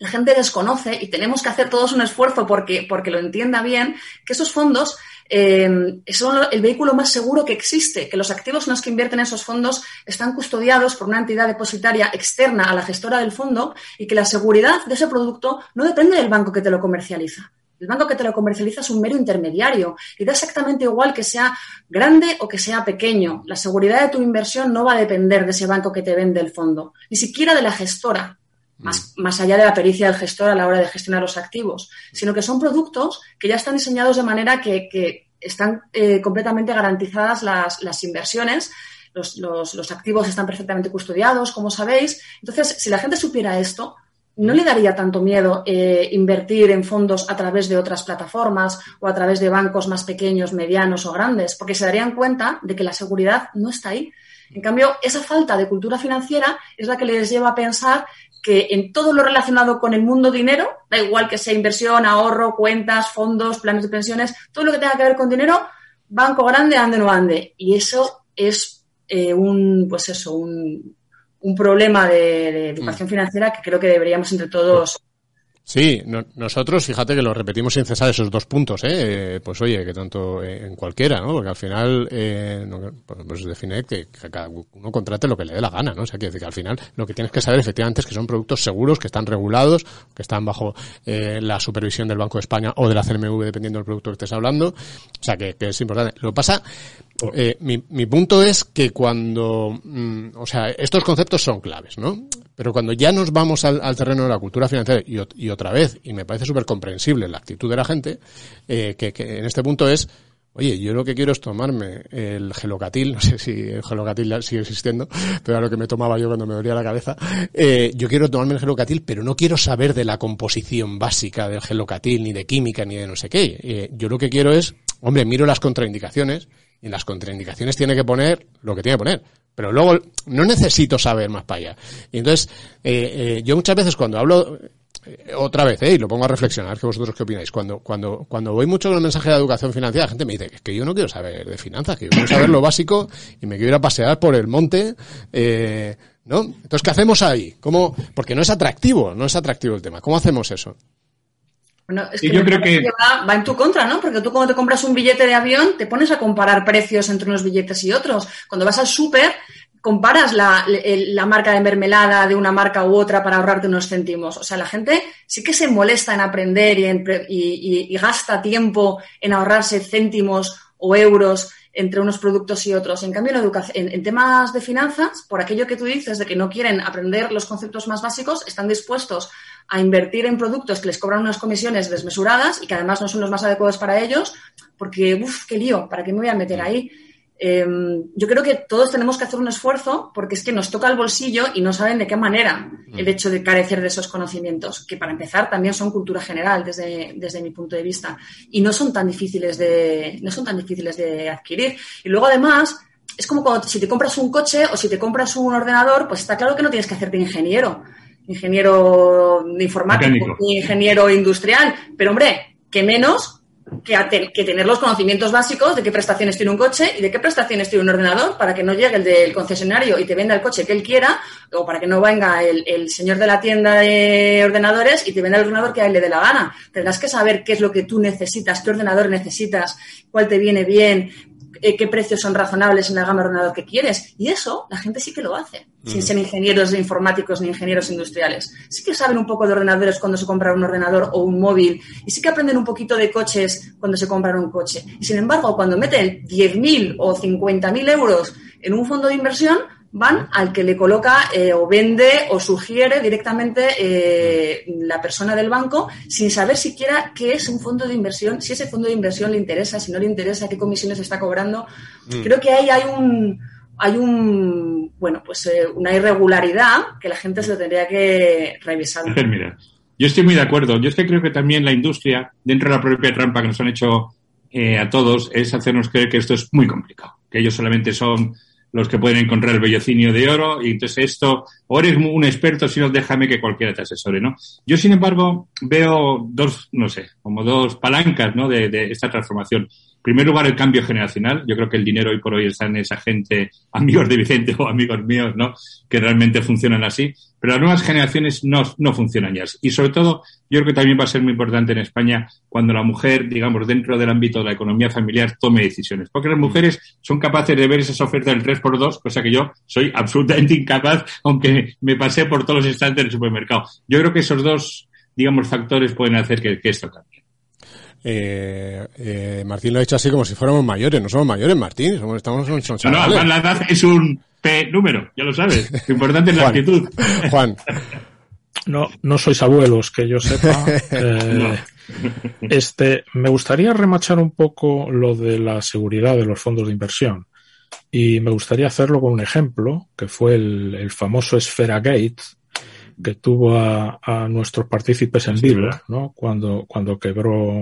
la gente desconoce y tenemos que hacer todos un esfuerzo porque, porque lo entienda bien, que esos fondos eh, son el vehículo más seguro que existe, que los activos en los que invierten esos fondos están custodiados por una entidad depositaria externa a la gestora del fondo y que la seguridad de ese producto no depende del banco que te lo comercializa. El banco que te lo comercializa es un mero intermediario y da exactamente igual que sea grande o que sea pequeño. La seguridad de tu inversión no va a depender de ese banco que te vende el fondo, ni siquiera de la gestora más, más allá de la pericia del gestor a la hora de gestionar los activos, sino que son productos que ya están diseñados de manera que, que están eh, completamente garantizadas las, las inversiones. Los, los- los activos están perfectamente custodiados, como sabéis. Entonces, si la gente supiera esto, no le daría tanto miedo eh, invertir en fondos a través de otras plataformas o a través de bancos más pequeños, medianos o grandes, porque se darían cuenta de que la seguridad no está ahí. En cambio, esa falta de cultura financiera es la que les lleva a pensar que en todo lo relacionado con el mundo dinero, da igual que sea inversión, ahorro, cuentas, fondos, planes de pensiones, todo lo que tenga que ver con dinero, banco grande, ande no ande. Y eso es eh, un, pues eso, un, un problema de, de educación financiera que creo que deberíamos entre todos Sí, no- nosotros, fíjate que lo repetimos sin cesar esos dos puntos, ¿eh? Eh, Pues oye, que tanto eh, en cualquiera, ¿no? Porque al final, eh, no- pues, pues define que, que cada uno contrate lo que le dé la gana, ¿no? O sea, decir que al final lo que tienes que saber efectivamente es que son productos seguros, que están regulados, que están bajo eh, la supervisión del Banco de España o de la CNMV, dependiendo del producto que estés hablando. O sea, que, que es importante. Lo que pasa, eh, mi, punto es que cuando, mm, o sea, estos conceptos son claves, ¿no? Pero cuando ya nos vamos al, terreno de la cultura financiera y, ot- y otra vez, y me parece súper comprensible la actitud de la gente, eh, que, que en este punto es, oye, yo lo que quiero es tomarme el gelocatil, no sé si el gelocatil sigue existiendo, pero era lo que me tomaba yo cuando me dolía la cabeza, eh, yo quiero tomarme el gelocatil, pero no quiero saber de la composición básica del gelocatil, ni de química, ni de no sé qué. Eh, yo lo que quiero es, hombre, miro las contraindicaciones, y en las contraindicaciones tiene que poner lo que tiene que poner. Pero luego no necesito saber más para allá. Y entonces, eh, eh, yo muchas veces cuando hablo, eh, otra vez, eh, y lo pongo a reflexionar, que vosotros qué opináis, cuando, cuando, cuando voy mucho con el mensaje de educación financiera, la gente me dice que yo no quiero saber de finanzas, que yo quiero saber lo básico y me quiero ir a pasear por el monte, ¿no? Entonces, ¿qué hacemos ahí? ¿Cómo? Porque no es atractivo, no es atractivo el tema. ¿Cómo hacemos eso? Bueno, es que yo creo que- va, va en tu contra, ¿no? Porque tú cuando te compras un billete de avión te pones a comparar precios entre unos billetes y otros. Cuando vas al súper comparas la, marca de mermelada de una marca u otra para ahorrarte unos céntimos. O sea, la gente sí que se molesta en aprender y, en y- y- y gasta tiempo en ahorrarse céntimos o euros entre unos productos y otros. En cambio, en, educación, en, en temas de finanzas, por aquello que tú dices de que no quieren aprender los conceptos más básicos, están dispuestos a invertir en productos que les cobran unas comisiones desmesuradas y que además no son los más adecuados para ellos, porque, uff, qué lío, ¿para qué me voy a meter ahí? Eh, yo creo que todos tenemos que hacer un esfuerzo porque es que nos toca el bolsillo y no saben de qué manera el hecho de carecer de esos conocimientos, que para empezar también son cultura general desde, desde mi punto de vista y no son tan difíciles de, no son tan difíciles de adquirir. Y luego además, es como cuando si te compras un coche o si te compras un ordenador, pues está claro que no tienes que hacerte ingeniero, ingeniero informático, Mecánico. ni ingeniero industrial, pero hombre, que menos que, a te- que tener los conocimientos básicos de qué prestaciones tiene un coche y de qué prestaciones tiene un ordenador para que no llegue el del concesionario y te venda el coche que él quiera o para que no venga el, el señor de la tienda de ordenadores y te venda el ordenador que a él le dé la gana. Tendrás que saber qué es lo que tú necesitas, qué ordenador necesitas, cuál te viene bien, eh, qué precios son razonables en la gama de ordenador que quieres. Y eso la gente sí que lo hace, sin ser ingenieros informáticos ni ingenieros industriales. Sí que saben un poco de ordenadores cuando se compran un ordenador o un móvil y sí que aprenden un poquito de coches cuando se compran un coche. Y sin embargo, cuando meten 10.000 o 50.000 euros en un fondo de inversión, van al que le coloca eh, o vende o sugiere directamente eh, la persona del banco sin saber siquiera qué es un fondo de inversión, si ese fondo de inversión le interesa, si no le interesa, qué comisiones está cobrando. Creo que ahí hay un hay un bueno pues eh, una irregularidad que la gente se lo tendría que revisar. Yo estoy muy de acuerdo. Yo es que creo que también la industria, dentro de la propia trampa que nos han hecho a todos, es hacernos creer que esto es muy complicado. Que ellos solamente son los que pueden encontrar el vellocinio de oro y entonces esto, o eres un experto, si no, déjame que cualquiera te asesore, ¿no? Yo, sin embargo, veo dos, no sé, como dos palancas, ¿no? De, de esta transformación. En primer lugar, el cambio generacional. Yo creo que el dinero hoy por hoy está en esa gente, amigos de Vicente o amigos míos, ¿no? Que realmente funcionan así. Pero las nuevas generaciones no, no funcionan ya. Y sobre todo, yo creo que también va a ser muy importante en España cuando la mujer, digamos, dentro del ámbito de la economía familiar, tome decisiones. Porque las mujeres son capaces de ver esas ofertas del 3x2, cosa que yo soy absolutamente incapaz, aunque me pasé por todos los instantes del supermercado. Yo creo que esos dos, digamos, factores pueden hacer que, que esto cambie. Eh, eh, Martín lo ha hecho así como si fuéramos mayores. No somos mayores, Martín. Somos, estamos, son No, no, la edad es un P número, ya lo sabes. Lo importante es la Juan. actitud. Juan, No, no sois abuelos, que yo sepa. Eh, Este, me gustaría remachar un poco lo de la seguridad de los fondos de inversión. Y me gustaría hacerlo con un ejemplo, que fue el, el famoso Esfera Gate, que tuvo a, a nuestros partícipes en vivo, ¿no? Cuando, cuando quebró,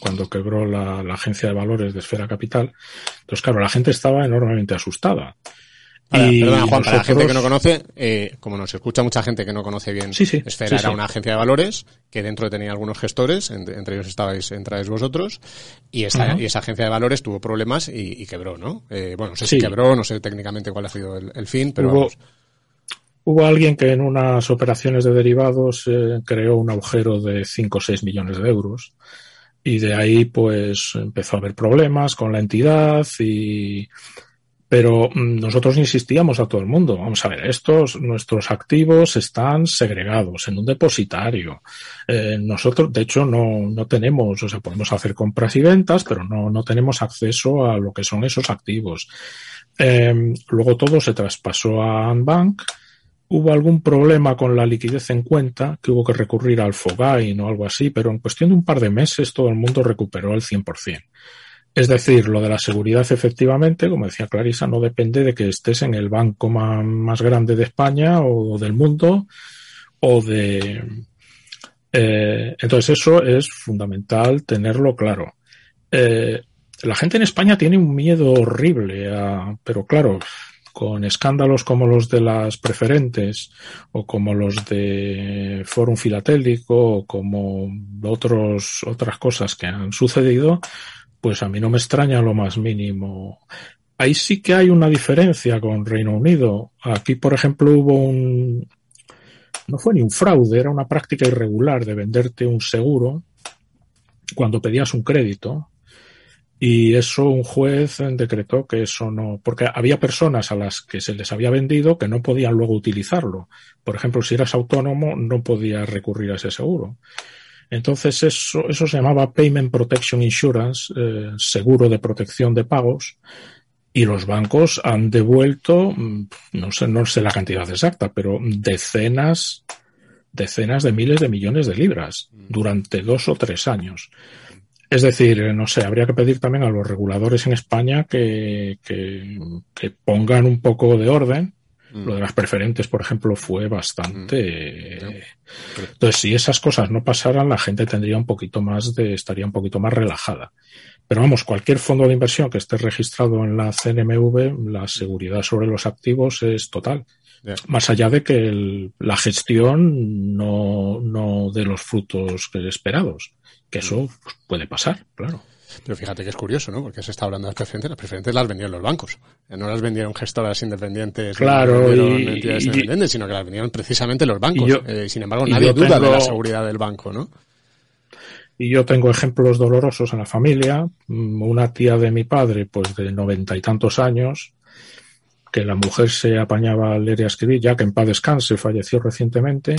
cuando quebró la, la agencia de valores de Esfera Capital. Entonces, claro, la gente estaba enormemente asustada. Para- Y perdona, Juan, para la gente que no conoce, eh, como nos escucha mucha gente que no conoce bien, Sí, sí, Esfera sí, era una agencia de valores que dentro tenía algunos gestores, entre, entre ellos estabais, entráis vosotros, y esa, Ujú. y esa agencia de valores tuvo problemas y, y quebró, ¿no? Eh, bueno, no sé si quebró, no sé técnicamente cuál ha sido el, el fin, pero hubo, vamos. hubo alguien que en unas operaciones de derivados eh, creó un agujero de 5 o 6 millones de euros y de ahí pues empezó a haber problemas con la entidad y pero mm, nosotros insistíamos a todo el mundo, vamos a ver, estos, nuestros activos están segregados en un depositario. Eh, nosotros, de hecho, no, no tenemos, o sea, podemos hacer compras y ventas, pero no, no tenemos acceso a lo que son esos activos. Eh, luego todo se traspasó a Anbank. Hubo algún problema con la liquidez en cuenta, que hubo que recurrir al Fogain o algo así, pero en cuestión de un par de meses todo el mundo recuperó el 100%. Es decir, lo de la seguridad efectivamente, como decía Clarisa, no depende de que estés en el banco más grande de España o del mundo o de... eh, entonces eso es fundamental tenerlo claro. Eh, la gente en España tiene un miedo horrible, pero claro, con escándalos como los de las preferentes o como los de Fórum Filatélico o como otros, otras cosas que han sucedido, pues a mí no me extraña lo más mínimo. Ahí sí que hay una diferencia con Reino Unido. Aquí, por ejemplo, hubo un, no fue ni un fraude, era una práctica irregular de venderte un seguro cuando pedías un crédito. Y eso un juez decretó que eso no, porque había personas a las que se les había vendido que no podían luego utilizarlo. Por ejemplo, si eras autónomo, no podías recurrir a ese seguro. Entonces eso, eso se llamaba Payment Protection Insurance, eh, seguro de protección de pagos, y los bancos han devuelto, mm, no sé, no sé la cantidad exacta, pero decenas, decenas de miles de millones de libras durante dos o tres años. Es decir, eh, no sé, habría que pedir también a los reguladores en España que, que, que pongan un poco de orden. Mm. Lo de las preferentes, por ejemplo, fue bastante. Entonces, si esas cosas no pasaran, la gente tendría un poquito más de, estaría un poquito más relajada. Pero vamos, cualquier fondo de inversión que esté registrado en la CNMV, la seguridad sobre los activos es total. Más allá de que el- la gestión no, no dé los frutos esperados. Que eso pues, puede pasar, claro. Pero fíjate que es curioso, ¿no? Porque se está hablando de las preferentes. Las preferentes las vendieron los bancos. No las vendieron gestoras independientes, Claro, no y- entidades y- independientes, sino que las vendieron precisamente los bancos. Yo- Eh, sin embargo, nadie duda de la seguridad del banco, ¿no? Y yo tengo ejemplos dolorosos en la familia. Mm, Una tía de mi padre, pues de noventa y tantos años, que la mujer se apañaba a leer y a escribir, ya que en paz descanse, falleció recientemente,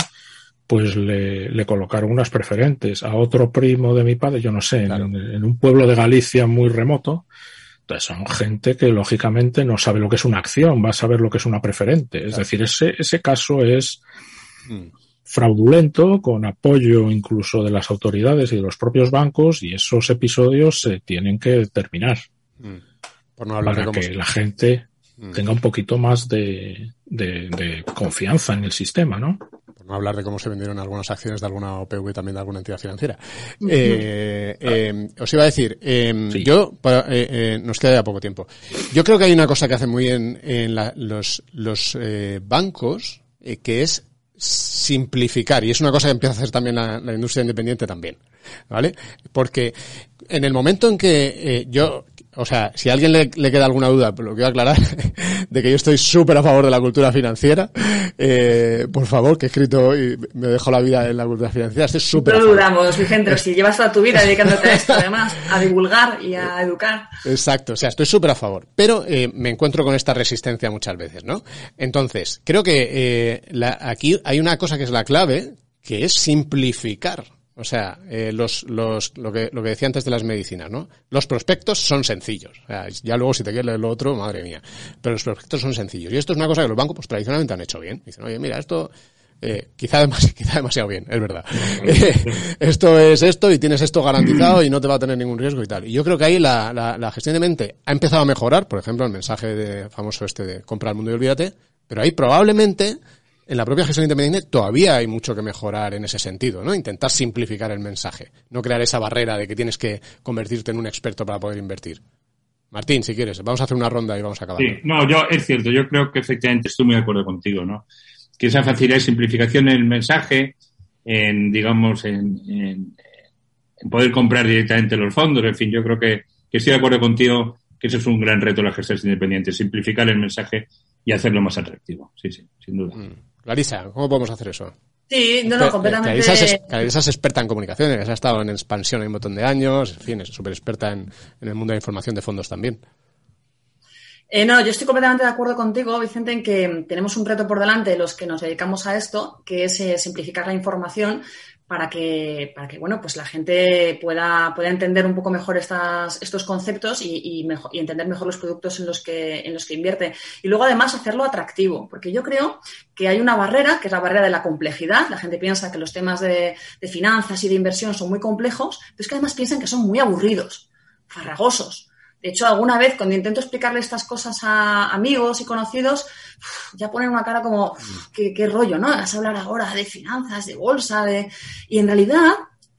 pues le, le colocaron unas preferentes. A otro primo de mi padre, yo no sé, en- en, un pueblo de Galicia muy remoto. Entonces son gente que lógicamente no sabe lo que es una acción, va a saber lo que es una preferente. Es decir, ese, ese caso es fraudulento, con apoyo incluso de las autoridades y de los propios bancos, y esos episodios se tienen que terminar Por no hablar para de cómo que se- la gente Mm. tenga un poquito más de, de- de confianza en el sistema, ¿no? Hablar de cómo se vendieron algunas acciones de alguna OPV también de alguna entidad financiera. Eh, eh, os iba a decir, eh, yo, para- eh, eh, nos queda ya poco tiempo. Yo creo que hay una cosa que hacen muy bien en la- los, los eh, bancos, eh, que es simplificar, y es una cosa que empieza a hacer también la, la industria independiente también, ¿vale? Porque en el momento en que eh, yo, o sea, si a alguien le, le queda alguna duda, pues lo quiero aclarar, de que yo estoy súper a favor de la cultura financiera, eh, por favor, que he escrito y me dejo la vida en la cultura financiera, estoy súper No dudamos, Vicente, si llevas toda tu vida dedicándote a esto, además, a divulgar y a educar. Exacto, o sea, estoy súper a favor, pero eh, me encuentro con esta resistencia muchas veces, ¿no? Entonces, creo que eh, la- aquí hay una cosa que es la clave, que es simplificar. O sea, eh, los, los, lo, que, lo que decía antes de las medicinas, ¿no? Los prospectos son sencillos. O sea, ya luego si te quieres leer lo otro, madre mía. Pero los prospectos son sencillos. Y esto es una cosa que los bancos pues tradicionalmente han hecho bien. Dicen, oye, mira, esto eh, quizá, demasi- quizá demasiado bien, es verdad. Eh, esto es esto y tienes esto garantizado y no te va a tener ningún riesgo y tal. Y yo creo que ahí la, la, la gestión de mente ha empezado a mejorar, por ejemplo, el mensaje de, famoso este de compra el mundo y olvídate, pero ahí probablemente en la propia gestión independiente todavía hay mucho que mejorar en ese sentido, ¿no? Intentar simplificar el mensaje, no crear esa barrera de que tienes que convertirte en un experto para poder invertir. Martín, si quieres, vamos a hacer una ronda y vamos a acabar. Sí, no, yo es cierto, yo creo que efectivamente estoy muy de acuerdo contigo, ¿no? Que esa facilidad y simplificación en el mensaje, en, digamos, en, en- en poder comprar directamente los fondos, en fin, yo creo que, que estoy de acuerdo contigo que eso es un gran reto de las gestiones independientes, simplificar el mensaje y hacerlo más atractivo. Sí, sí, sin duda. Clarisa, ¿cómo podemos hacer eso? Sí, no, no, completamente. Clarisa es, Clarisa es experta en comunicaciones, ha estado en expansión hay un montón de años, en fin, es súper experta en, en el mundo de la información de fondos también. Eh, no, yo estoy completamente de acuerdo contigo, Vicente, en que tenemos un reto por delante los que nos dedicamos a esto, que es eh, simplificar la información para que, para que bueno, pues la gente pueda, pueda entender un poco mejor estas, estos conceptos y, y, entender mejor los productos en los, que, en los que invierte. Y luego, además, hacerlo atractivo, porque yo creo que hay una barrera, que es la barrera de la complejidad. La gente piensa que los temas de, de finanzas y de inversión son muy complejos, pero es que además piensan que son muy aburridos, farragosos. De hecho, alguna vez cuando intento explicarle estas cosas a amigos y conocidos, ya ponen una cara como, ¿qué, rollo, ¿no? Vas a hablar ahora de finanzas, de bolsa, de... Y en realidad,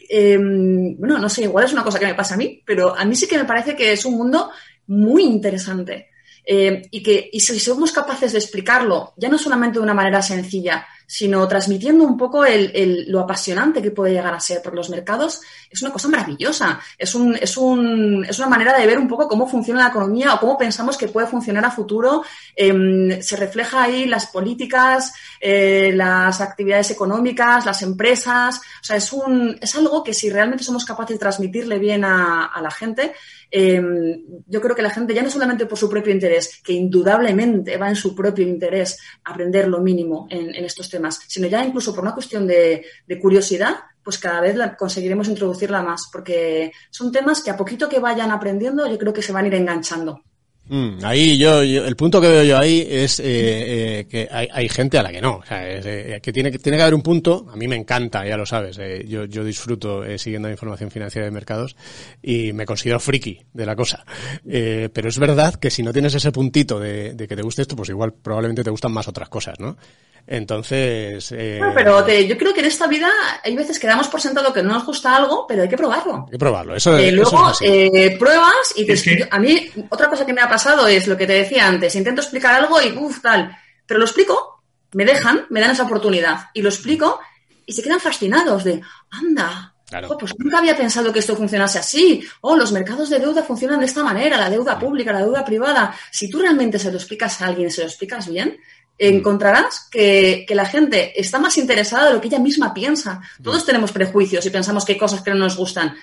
eh, bueno, no sé, igual es una cosa que me pasa a mí, pero a mí sí que me parece que es un mundo muy interesante. Eh, y que y si somos capaces de explicarlo, ya no solamente de una manera sencilla, sino transmitiendo un poco el, el- lo apasionante que puede llegar a ser, porque los mercados es una cosa maravillosa, es, un, es, un, es una manera de ver un poco cómo funciona la economía o cómo pensamos que puede funcionar a futuro. Em, se refleja ahí las políticas, eh, las actividades económicas, las empresas, o sea, es, un, es algo que si realmente somos capaces de transmitirle bien a, a la gente, eh, yo creo que la gente ya no solamente por su propio interés, que indudablemente va en su propio interés aprender lo mínimo en, en estos temas, sino ya incluso por una cuestión de, de curiosidad, pues cada vez la, conseguiremos introducirla más, porque son temas que a poquito que vayan aprendiendo, yo creo que se van a ir enganchando. Mm, ahí yo, yo- el punto que veo yo ahí es eh, eh, que hay, gente a la que no, o sea, eh, que tiene que tiene que haber un punto. A mí me encanta, ya lo sabes. eh, yo yo disfruto siguiendo la información financiera de mercados y me considero friki de la cosa. Pero es verdad que si no tienes ese puntito de que te guste esto, pues igual probablemente te gustan más otras cosas, ¿no? Entonces, eh, Bueno, pero te- yo creo que en esta vida hay veces que damos por sentado que no nos gusta algo, pero hay que probarlo. hay que probarlo. Eso, Eh, eso luego es eh, pruebas y te, Es que- a mí otra cosa que me ha pasado es lo que te decía antes, intento explicar algo y uff, tal, pero lo explico, me dejan, me dan esa oportunidad y lo explico y se quedan fascinados de, anda, Claro. pues nunca había pensado que esto funcionase así, oh, los mercados de deuda funcionan de esta manera, la deuda pública, la deuda privada, si tú realmente se lo explicas a alguien, se lo explicas bien, encontrarás que, que la gente está más interesada de lo que ella misma piensa. Todos tenemos prejuicios y pensamos que hay cosas que no nos gustan,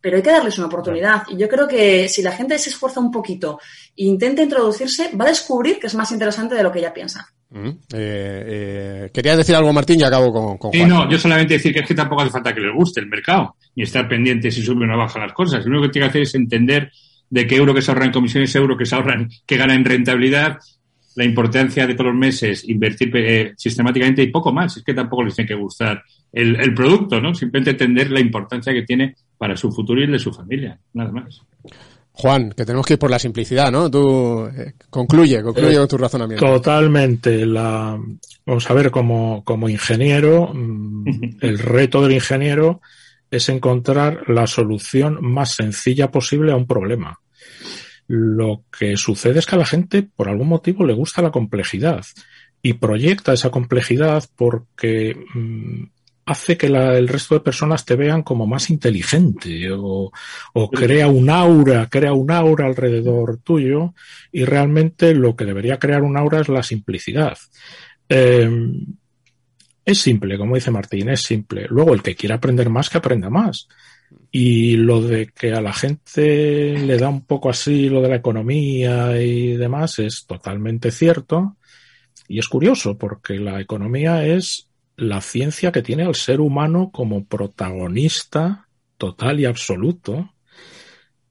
pero hay que darles una oportunidad. Y yo creo que si la gente se esfuerza un poquito e intenta introducirse, va a descubrir que es más interesante de lo que ella piensa. Mm, eh, eh, ¿Querías decir algo, Martín? Y acabo con, con Sí, Juan. no, yo solamente decir que es que tampoco hace falta que les guste el mercado, ni estar pendiente si sube o no baja las cosas. Lo único que tiene que hacer es entender de qué euro que se ahorra en comisiones, euro que se ahorran, que gana en rentabilidad, la importancia de todos los meses invertir eh, sistemáticamente y poco más. Es que tampoco les tiene que gustar el, el producto, ¿no? Simplemente entender la importancia que tiene para su futuro y el de su familia, nada más. Juan, que tenemos que ir por la simplicidad, ¿no? Tú eh, concluye, concluye Eh, con tu razonamiento. Totalmente. La, vamos a ver, como, como ingeniero, mm, el reto del ingeniero es encontrar la solución más sencilla posible a un problema. Lo que sucede es que a la gente, por algún motivo, le gusta la complejidad y proyecta esa complejidad porque mm, hace que la- el resto de personas te vean como más inteligente o, o crea un aura, crea un aura alrededor tuyo y realmente lo que debería crear un aura es la simplicidad. Eh, es simple, como dice Martín, es simple. Luego, el que quiera aprender más, que aprenda más. Y lo de que a la gente le da un poco así lo de la economía y demás es totalmente cierto. Y es curioso, porque la economía es la ciencia que tiene al ser humano como protagonista total y absoluto.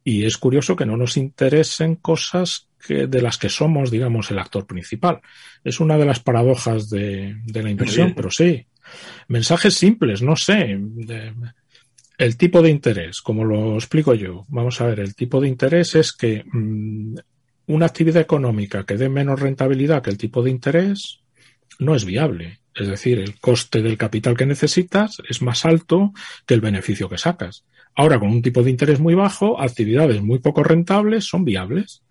Y es curioso que no nos interesen cosas que, de las que somos, digamos, el actor principal. Es una de las paradojas de, de la inversión, pero sí. Mensajes simples, no sé. de- el tipo de interés, como lo explico yo. Vamos a ver, el tipo de interés es que mm, una actividad económica que dé menos rentabilidad que el tipo de interés no es viable. Es decir, el coste del capital que necesitas es más alto que el beneficio que sacas. Ahora, con un tipo de interés muy bajo, actividades muy poco rentables son viables.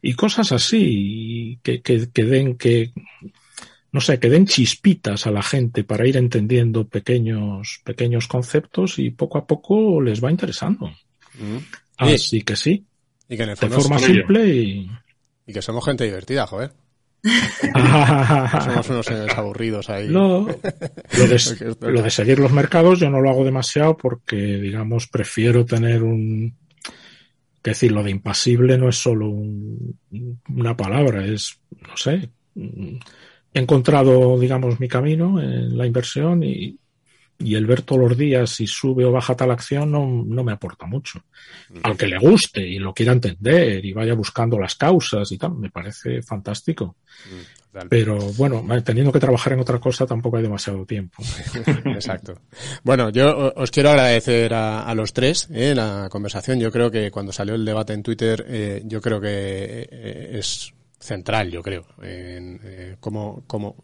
Y cosas así que, que, que den que no sé, que den chispitas a la gente para ir entendiendo pequeños, pequeños conceptos y poco a poco les va interesando. Mm. Así que sí, Y que en el de fondo forma soy yo. simple y... y que somos gente divertida, joder. Somos unos señores aburridos ahí. No, lo de, lo de seguir los mercados yo no lo hago demasiado porque, digamos, prefiero tener un... Que decir, lo de impasible no es solo un- una palabra, es, no sé, he encontrado, digamos, mi camino en la inversión y, y el ver todos los días si sube o baja tal acción no, no me aporta mucho. Al que le guste y lo quiera entender y vaya buscando las causas y tal, me parece fantástico. Total. Pero bueno, teniendo que trabajar en otra cosa tampoco hay demasiado tiempo. Exacto. Bueno, yo os quiero agradecer a, a los tres eh, la conversación. Yo creo que cuando salió el debate en Twitter, eh, yo creo que eh, es central, yo creo, en eh, cómo, cómo-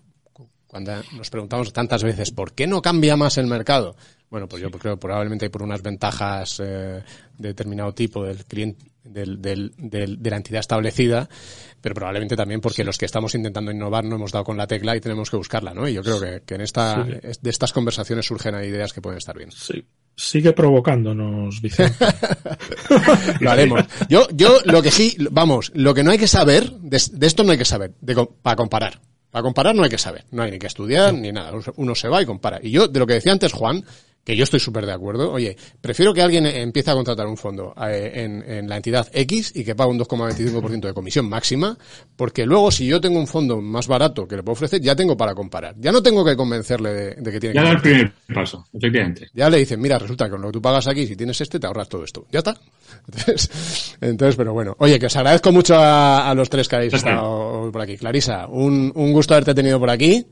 cuando nos preguntamos tantas veces por qué no cambia más el mercado. Bueno, pues yo creo que probablemente por unas ventajas eh, de determinado tipo del cliente, del, del- del- de la entidad establecida, pero probablemente también porque los que estamos intentando innovar no hemos dado con la tecla y tenemos que buscarla, ¿no? Y yo creo que, que en esta, Sí. de estas conversaciones surgen ideas que pueden estar bien. Sí. Sigue provocándonos, Vicente. Lo haremos. Yo, yo lo que sí, vamos, lo que no hay que saber, de, de esto no hay que saber, de, para comparar. Para comparar no hay que saber, no hay ni que estudiar ni nada. Uno se va y compara. Y yo, de lo que decía antes Juan, que yo estoy súper de acuerdo. Oye, prefiero que alguien empiece a contratar un fondo eh, en, en, la entidad X y que pague un 2,25% de comisión máxima, porque luego si yo tengo un fondo más barato que le puedo ofrecer, ya tengo para comparar. Ya no tengo que convencerle de, de que tiene ya que... da el primer paso, efectivamente. Ya le dicen, mira, resulta que con lo que tú pagas aquí, si tienes este, te ahorras todo esto. Ya está. Entonces, entonces pero bueno. Oye, que os agradezco mucho a, a los tres que habéis estado por aquí. Clarisa, un, un gusto haberte tenido por aquí.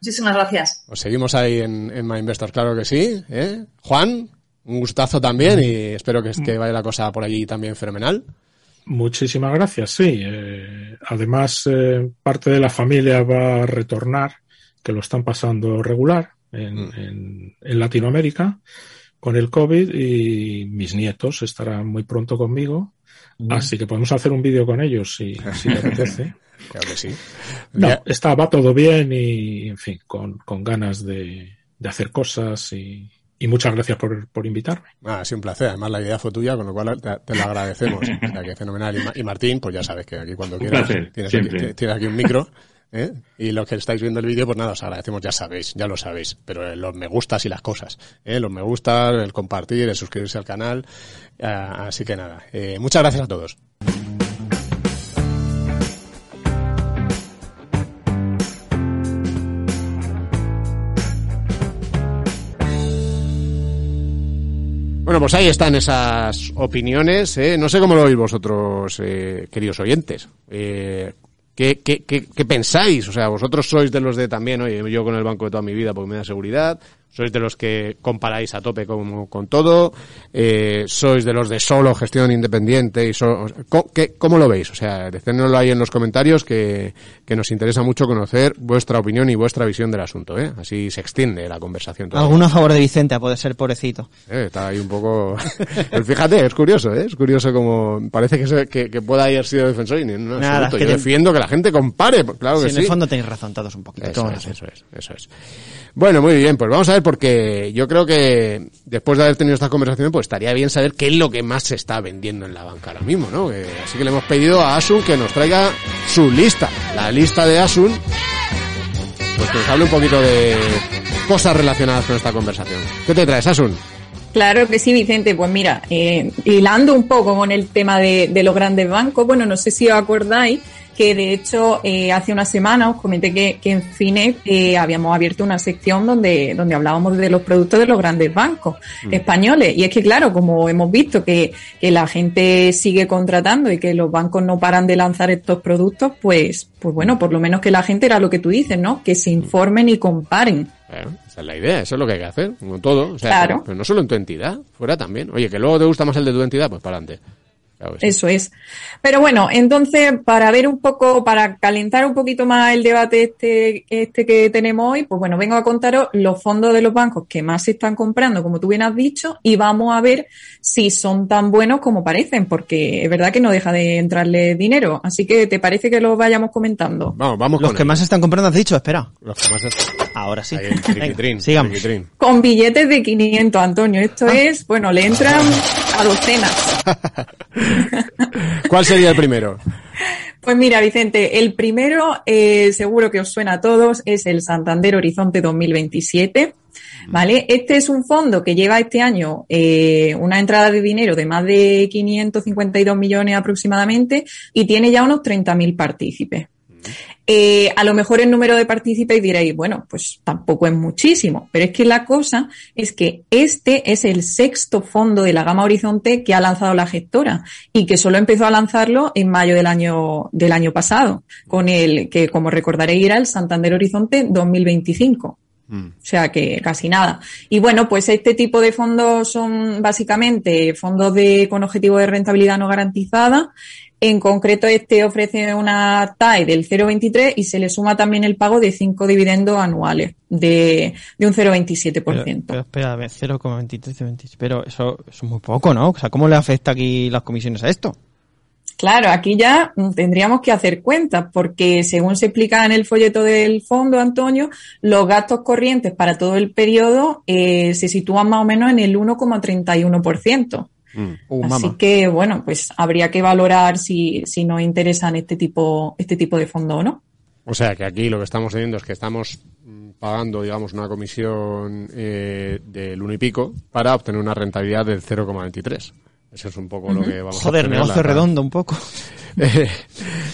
Muchísimas gracias. Os seguimos ahí en, en My Investor, claro que sí. ¿eh? Juan, un gustazo también y espero que, que vaya la cosa por allí también fenomenal. Muchísimas gracias, sí. Eh, además, eh, parte de la familia va a retornar, que lo están pasando regular en, mm. en, en, Latinoamérica con el COVID y mis nietos estarán muy pronto conmigo. Así que podemos hacer un vídeo con ellos si, si te apetece. Claro que sí. No, está, va todo bien y, en fin, con, con ganas de, de, hacer cosas y, y muchas gracias por, por invitarme. Ah, sí, un placer. Además, la idea fue tuya, con lo cual te, te lo agradecemos. o sea, que fenomenal. Y, y, Martín, pues ya sabes que aquí cuando quieras placer, tienes, aquí, tienes aquí un micro. ¿Eh? Y los que estáis viendo el vídeo, pues nada, os agradecemos, ya sabéis, ya lo sabéis, pero los me gustas y las cosas, ¿eh? los me gustas, el compartir, el suscribirse al canal, uh, así que nada, eh, muchas gracias a todos. Bueno, pues ahí están esas opiniones. ¿eh? No sé cómo lo veis vosotros, eh, queridos oyentes. Eh, ¿qué, qué, qué, qué, pensáis? O sea, vosotros sois de los de también, oye, yo con el banco de toda mi vida porque me da seguridad. Sois de los que comparáis a tope con, con todo. Eh, sois de los de solo gestión independiente. y so, ¿qué, ¿Cómo lo veis? O sea, decédnoslo ahí en los comentarios que, que nos interesa mucho conocer vuestra opinión y vuestra visión del asunto. ¿eh? Así se extiende la conversación. Todavía. Alguno a favor de Vicente, a poder ser pobrecito. Eh, está ahí un poco... Pues fíjate, es curioso, ¿eh? Es curioso como parece que, se, que, que, pueda haber sido defensor y no, Nada, absoluto. Yo te... defiendo que la gente compare, claro sí, que en sí. En el fondo tenéis razón todos un poquito. Eso es, eso es, eso es. Bueno, muy bien, pues vamos a ver porque yo creo que después de haber tenido esta conversación, pues estaría bien saber qué es lo que más se está vendiendo en la banca ahora mismo, ¿no? Eh, así que le hemos pedido a Asun que nos traiga su lista, la lista de Asun, pues que nos hable un poquito de cosas relacionadas con esta conversación. ¿Qué te traes, Asun? Claro que sí, Vicente. Pues mira, eh, hilando un poco con el tema de, de los grandes bancos, bueno, no sé si os acordáis que de hecho eh, hace una semana os comenté que, que en Fine eh, habíamos abierto una sección donde, donde hablábamos de los productos de los grandes bancos mm. españoles. Y es que claro, como hemos visto que, que la gente sigue contratando y que los bancos no paran de lanzar estos productos, pues, pues bueno, por lo menos que la gente era lo que tú dices, ¿no? Que se informen y comparen. Bueno, esa es la idea, eso es lo que hay que hacer, como todo. O sea, claro. pero, pero no solo en tu entidad, fuera también. Oye, que luego te gusta más el de tu entidad, pues para adelante. Claro sí. Eso es. Pero bueno, entonces, para ver un poco, para calentar un poquito más el debate este, este que tenemos hoy, pues bueno, vengo a contaros los fondos de los bancos que más se están comprando, como tú bien has dicho, y vamos a ver si son tan buenos como parecen, porque es verdad que no deja de entrarle dinero. Así que, ¿te parece que los vayamos comentando? Vamos, vamos Los que él. más se están comprando, has dicho, espera. Los que más están... Ahora sí. Ahí, el triquitrín, sigamos. triquitrín. Con billetes de 500, Antonio. Esto ah. es, bueno, le entran a docenas. ¿Cuál sería el primero? Pues mira, Vicente, el primero, eh, seguro que os suena a todos, es el Santander Horizonte 2027. ¿Vale? Este es un fondo que lleva este año eh, una entrada de dinero de más de 552 millones aproximadamente y tiene ya unos 30.000 partícipes. Eh, a lo mejor el número de partícipes diréis, bueno, pues tampoco es muchísimo, pero es que la cosa es que este es el sexto fondo de la gama Horizonte que ha lanzado la gestora y que solo empezó a lanzarlo en mayo del año, del año pasado, con el que, como recordaréis, era el Santander Horizonte 2025. Mm. O sea que casi nada. Y bueno, pues este tipo de fondos son básicamente fondos de, con objetivo de rentabilidad no garantizada. En concreto, este ofrece una TAE del 0,23 y se le suma también el pago de cinco dividendos anuales de, de un 0,27%. Pero, pero espera, a ver, 0,23, pero eso, eso es muy poco, ¿no? O sea, ¿cómo le afecta aquí las comisiones a esto? Claro, aquí ya tendríamos que hacer cuentas, porque según se explica en el folleto del fondo, Antonio, los gastos corrientes para todo el periodo eh, se sitúan más o menos en el 1,31%. Mm. Uh, Así que, bueno, pues habría que valorar si, si nos interesan este tipo, este tipo de fondo o no. O sea que aquí lo que estamos teniendo es que estamos mm, pagando, digamos, una comisión eh, del uno y pico para obtener una rentabilidad del 0,23. Eso es un poco lo que vamos a Joder, negocio La- redondo un poco. Eh,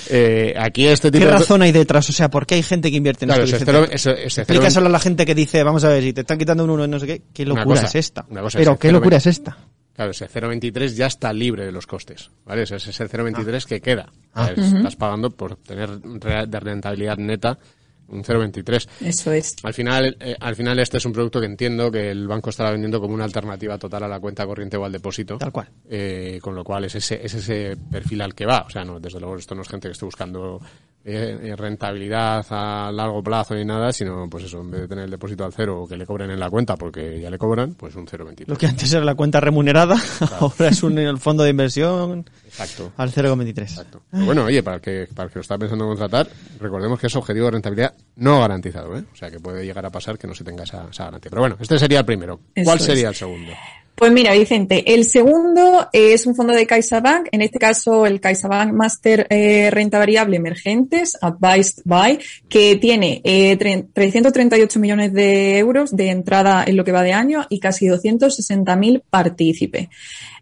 eh, aquí este tipo ¿Qué de... razón hay detrás? O sea, ¿por qué hay gente que invierte en Claro, esto? cero- ese- ese Explícaselo cero- a la gente que dice, vamos a ver, si te están quitando un uno y no sé qué, ¿qué locura cosa, es esta? cosa Pero es ¿qué locura 0,20. es esta? Claro, ese 0,23 ya está libre de los costes, ¿vale? Ese es ese 0,23 que queda. Ah. Estás pagando por tener de rentabilidad neta un 0,23. Eso es. Al final, eh, al final este es un producto que entiendo que el banco estará vendiendo como una alternativa total a la cuenta corriente o al depósito. Tal cual. Eh, con lo cual es ese, es ese perfil al que va. O sea, no, desde luego esto no es gente que esté buscando eh, eh, rentabilidad a largo plazo ni nada, sino pues eso, en vez de tener el depósito al cero o que le cobren en la cuenta porque ya le cobran, pues un 0,23. Lo que antes era la cuenta remunerada, ahora es un el fondo de inversión Exacto. al 0,23. Pero bueno, oye, para el que, para el que lo está pensando en contratar, recordemos que es objetivo de rentabilidad no garantizado, ¿eh? O sea, que puede llegar a pasar que no se tenga esa, esa garantía. Pero bueno, este sería el primero. ¿Cuál Eso sería es. el segundo? Pues mira, Vicente, el segundo es un fondo de CaixaBank, en este caso el CaixaBank Master eh, Renta Variable Emergentes, Advised by, que tiene eh, tre- 338 millones de euros de entrada en lo que va de año y casi 260.000 partícipes.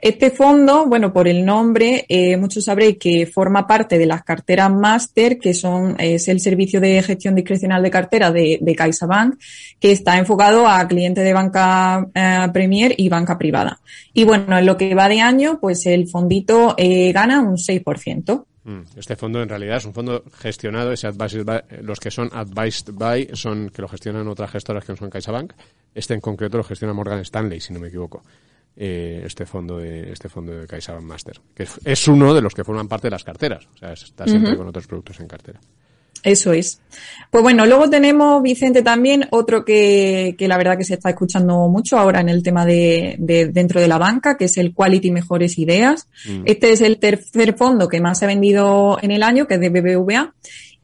Este fondo, bueno, por el nombre, eh, muchos sabréis que forma parte de las carteras Master, que son, es el servicio de gestión discrecional de cartera de, de CaixaBank, que está enfocado a clientes de banca eh, Premier y banca privada. Y bueno, en lo que va de año, pues el fondito eh, gana un 6%. Mm, Este fondo en realidad es un fondo gestionado, ese advised by- los que son advised by son que lo gestionan otras gestoras que no son CaixaBank. Este en concreto lo gestiona Morgan Stanley, si no me equivoco. Eh, este fondo de este fondo de CaixaBank Master, que es, es uno de los que forman parte de las carteras, o sea, está siempre con otros productos en cartera. Eso es. Pues bueno, luego tenemos, Vicente, también otro que, que la verdad que se está escuchando mucho ahora en el tema de, de dentro de la banca, que es el Quality Mejores Ideas. Mm. Este es el tercer fondo que más se ha vendido en el año, que es de BBVA.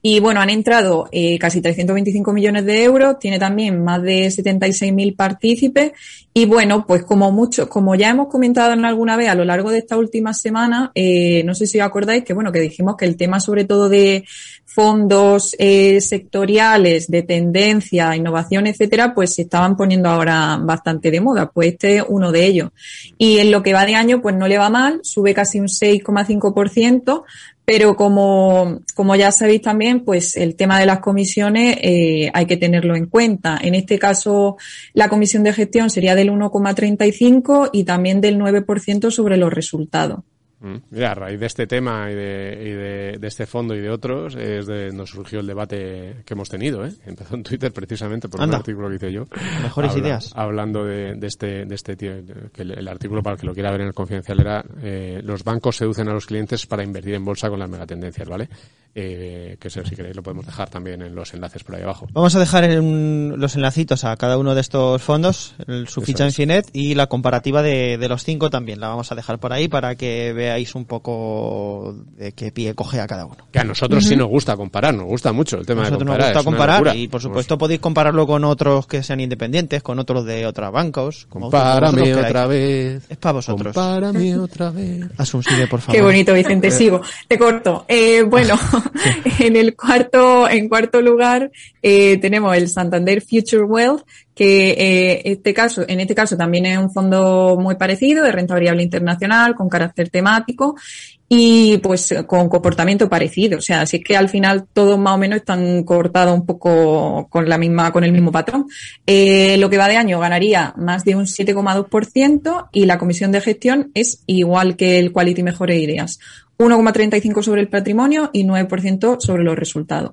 Y bueno, han entrado eh, casi 325 millones de euros, tiene también más de 76.000 partícipes. Y bueno, pues como mucho, como ya hemos comentado en alguna vez a lo largo de esta última semana, eh, no sé si os acordáis que bueno, que dijimos que el tema sobre todo de fondos eh, sectoriales, de tendencia, innovación, etcétera, pues se estaban poniendo ahora bastante de moda. Pues este es uno de ellos. Y en lo que va de año, pues no le va mal, sube casi un 6,5%, pero como, como ya sabéis también, pues el tema de las comisiones eh, hay que tenerlo en cuenta. En este caso, la comisión de gestión sería del 1,35 y también del 9% sobre los resultados. Mm. Mira, a raíz de este tema y, de, y de, de este fondo y de otros, es de nos surgió el debate que hemos tenido, ¿eh? Empezó en Twitter precisamente por Anda. un artículo que hice yo. Mejores ideas. Hablando de, de este, de este tío, que el, el artículo para el que lo quiera ver en el confidencial era, eh, los bancos seducen a los clientes para invertir en bolsa con las megatendencias, ¿vale? Eh, que eso, si queréis lo podemos dejar también en los enlaces por ahí abajo. Vamos a dejar en los enlacitos a cada uno de estos fondos, el- su Eso ficha en. Finet y la comparativa de, de los cinco también. La vamos a dejar por ahí para que veáis un poco de qué pie coge a cada uno. Que a nosotros sí nos gusta comparar, nos gusta mucho el tema nosotros de nos comparar. gusta es una comparar y por supuesto podéis compararlo con otros que sean independientes, con otros de otros bancos. Compárame otra vez. Es para vosotros. Compárame otra vez. Haz un sigue, por favor. Qué bonito, Vicente. Sigo. Te corto. Eh, bueno, en el cuarto, en cuarto lugar, eh, tenemos el Santander Future Wealth, que eh, este caso, en este caso también es un fondo muy parecido, de renta variable internacional, con carácter temático y pues con comportamiento parecido. O sea, así es que al final todos más o menos están cortados un poco con la misma, con el mismo patrón. Eh, lo que va de año ganaría más de un 7,2% y la comisión de gestión es igual que el Quality Mejores Ideas. 1,35 sobre el patrimonio y 9% sobre los resultados.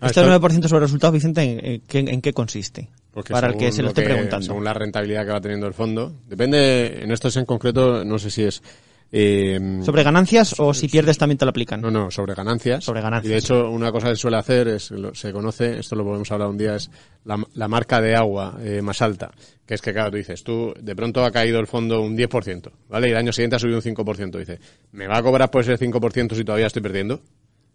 Este 9% sobre resultados, Vicente, ¿en, en qué, en qué consiste? Porque Para el que se lo esté preguntando. Según la rentabilidad que va teniendo el fondo. Depende, en estos en concreto, no sé si es... eh, ¿Sobre ganancias o si pierdes también te lo aplican? No, no, sobre ganancias. Sobre ganancias. Y de hecho, una cosa que suele hacer es, se conoce, esto lo podemos hablar un día, es la, la marca de agua eh, más alta. Que es que, claro, tú dices, tú, de pronto ha caído el fondo un 10%, ¿vale? Y el año siguiente ha subido un 5%. Dice, ¿me va a cobrar por ese 5% si todavía estoy perdiendo?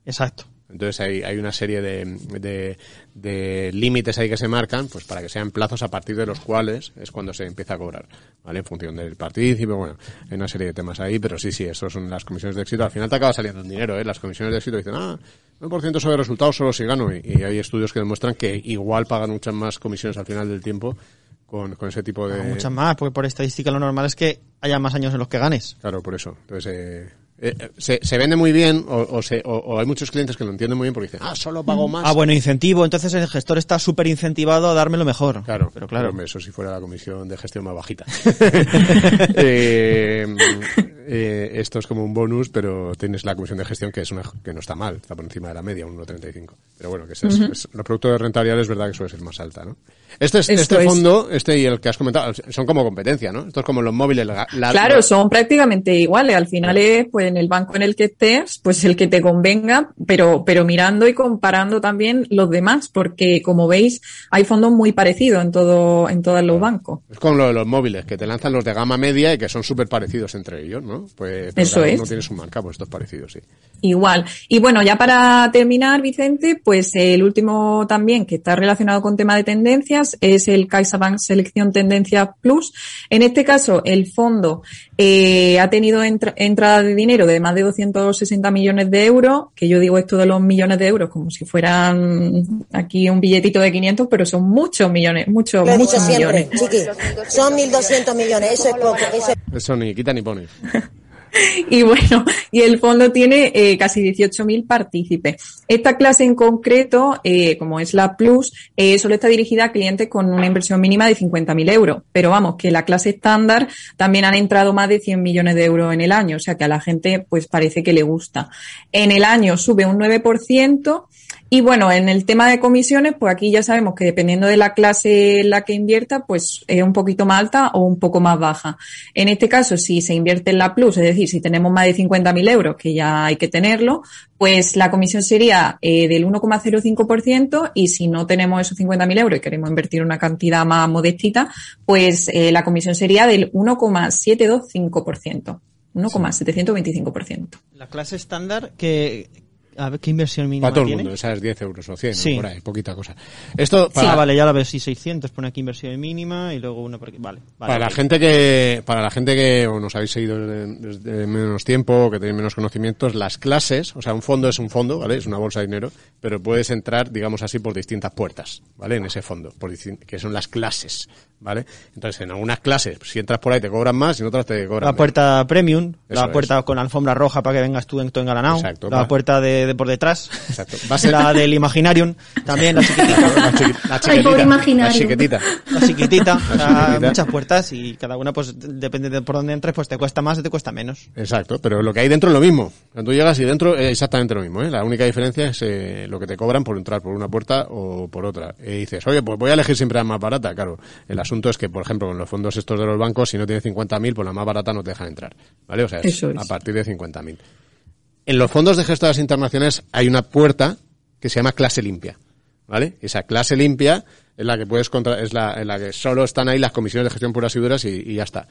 Exacto. Entonces hay, hay una serie de, de, de límites ahí que se marcan, pues para que sean plazos a partir de los cuales es cuando se empieza a cobrar, ¿vale? En función del partícipe, bueno, hay una serie de temas ahí, pero sí, sí, eso son las comisiones de éxito. Al final te acaba saliendo un dinero, ¿eh? Las comisiones de éxito dicen, ah, 9% sobre resultados solo si gano. Y, y hay estudios que demuestran que igual pagan muchas más comisiones al final del tiempo con, con ese tipo de... Muchas más, porque por estadística lo normal es que haya más años en los que ganes. Claro, por eso. Entonces, eh, eh, se, se vende muy bien o, o, se, o, o hay muchos clientes que lo entienden muy bien porque dicen, ah, solo pago más. Ah, bueno, incentivo. Entonces el gestor está súper incentivado a darme lo mejor. Claro, pero claro. eso si fuera la comisión de gestión más bajita. eh, eh, esto es como un bonus, pero tienes la comisión de gestión que es una que no está mal, está por encima de la media, un 1,35. Pero bueno, que es, es- Ujú. es- los productos de rentabilidad es verdad que suele ser más alta, ¿no? Este, es, este es. fondo, este y el que has comentado, son como competencia, ¿no? Esto es como los móviles. la- la- Claro, son prácticamente iguales. Al final es, pues, en el banco en el que estés, pues el que te convenga, pero, pero mirando y comparando también los demás, porque como veis, hay fondos muy parecidos en todo, en todos los bancos. Es como lo de los móviles, que te lanzan los de gama media y que son súper parecidos entre ellos, ¿no? Pues pero Eso es. uno tiene su marca, pues esto es parecido, sí. Igual. Y bueno, ya para terminar, Vicente, pues el último también que está relacionado con tema de tendencias es el CaixaBank Selección Tendencia Plus. En este caso, el fondo eh, ha tenido entra- entrada de dinero de más de 260 millones de euros, que yo digo esto de los millones de euros como si fueran aquí un billetito de 500, pero son muchos millones, muchos, Lo he dicho muchos siempre, millones. chiqui. Son 1.200 millones, eso es poco. Eso es Eso ni quita ni pone. Y bueno, y el fondo tiene eh, casi 18.000 partícipes. Esta clase en concreto, eh, como es la Plus, eh, solo está dirigida a clientes con una inversión mínima de 50.000 euros. Pero vamos, que la clase estándar también han entrado más de 100 millones de euros en el año, o sea que a la gente pues parece que le gusta. En el año sube un 9%. Y bueno, en el tema de comisiones, pues aquí ya sabemos que dependiendo de la clase en la que invierta, pues es un poquito más alta o un poco más baja. En este caso, si se invierte en la Plus, es decir, si tenemos más de 50.000 euros, que ya hay que tenerlo, pues la comisión sería eh, del 1,05% y si no tenemos esos 50.000 euros y queremos invertir una cantidad más modestita, pues eh, la comisión sería del 1,725%. 1,725%. La clase estándar, que a ver qué inversión mínima Para todo el mundo, esa es 10 euros o 100, ¿no? Sí. por ahí, poquita cosa. Esto, Ah, para, vale, ya la veo, sí, 600, pone aquí inversión mínima y luego una por aquí. Vale, vale. para la gente que, para la gente que o nos habéis seguido desde, menos tiempo, que tenéis menos conocimientos, las clases, o sea, un fondo es un fondo, ¿vale? Es una bolsa de dinero, pero puedes entrar, digamos así, por distintas puertas, ¿vale? En ese fondo, por que son las clases, ¿vale? Entonces, en algunas clases, si entras por ahí te cobran más, y en otras te cobran La menos. puerta premium, Eso la es. puerta con alfombra roja para que vengas tú en todo engalanado, Exacto, la puerta de, de por detrás, Exacto. Va a ser la del Imaginarium, también la chiquitita, la, chiqui- la Ay, chiquitita, la chiquitita. la chiquitita, o sea, chiquitita. muchas puertas y cada una pues depende de por dónde entres, pues te cuesta más o te cuesta menos. Exacto, pero lo que hay dentro es lo mismo. Cuando tú llegas y dentro es exactamente lo mismo. ¿eh? La única diferencia es eh, lo que te cobran por entrar por una puerta o por otra. Y dices, oye, pues voy a elegir siempre la más barata. Claro, el asunto es que, por ejemplo, con los fondos estos de los bancos, si no tienes 50.000, pues la más barata no te dejan entrar. ¿Vale? O sea, es, Eso es. a partir de 50.000. En los fondos de gestoras internacionales hay una puerta que se llama clase limpia. ¿Vale? Esa clase limpia es la que puedes contra, es la, en la que solo están ahí las comisiones de gestión puras y duras y, y ya está.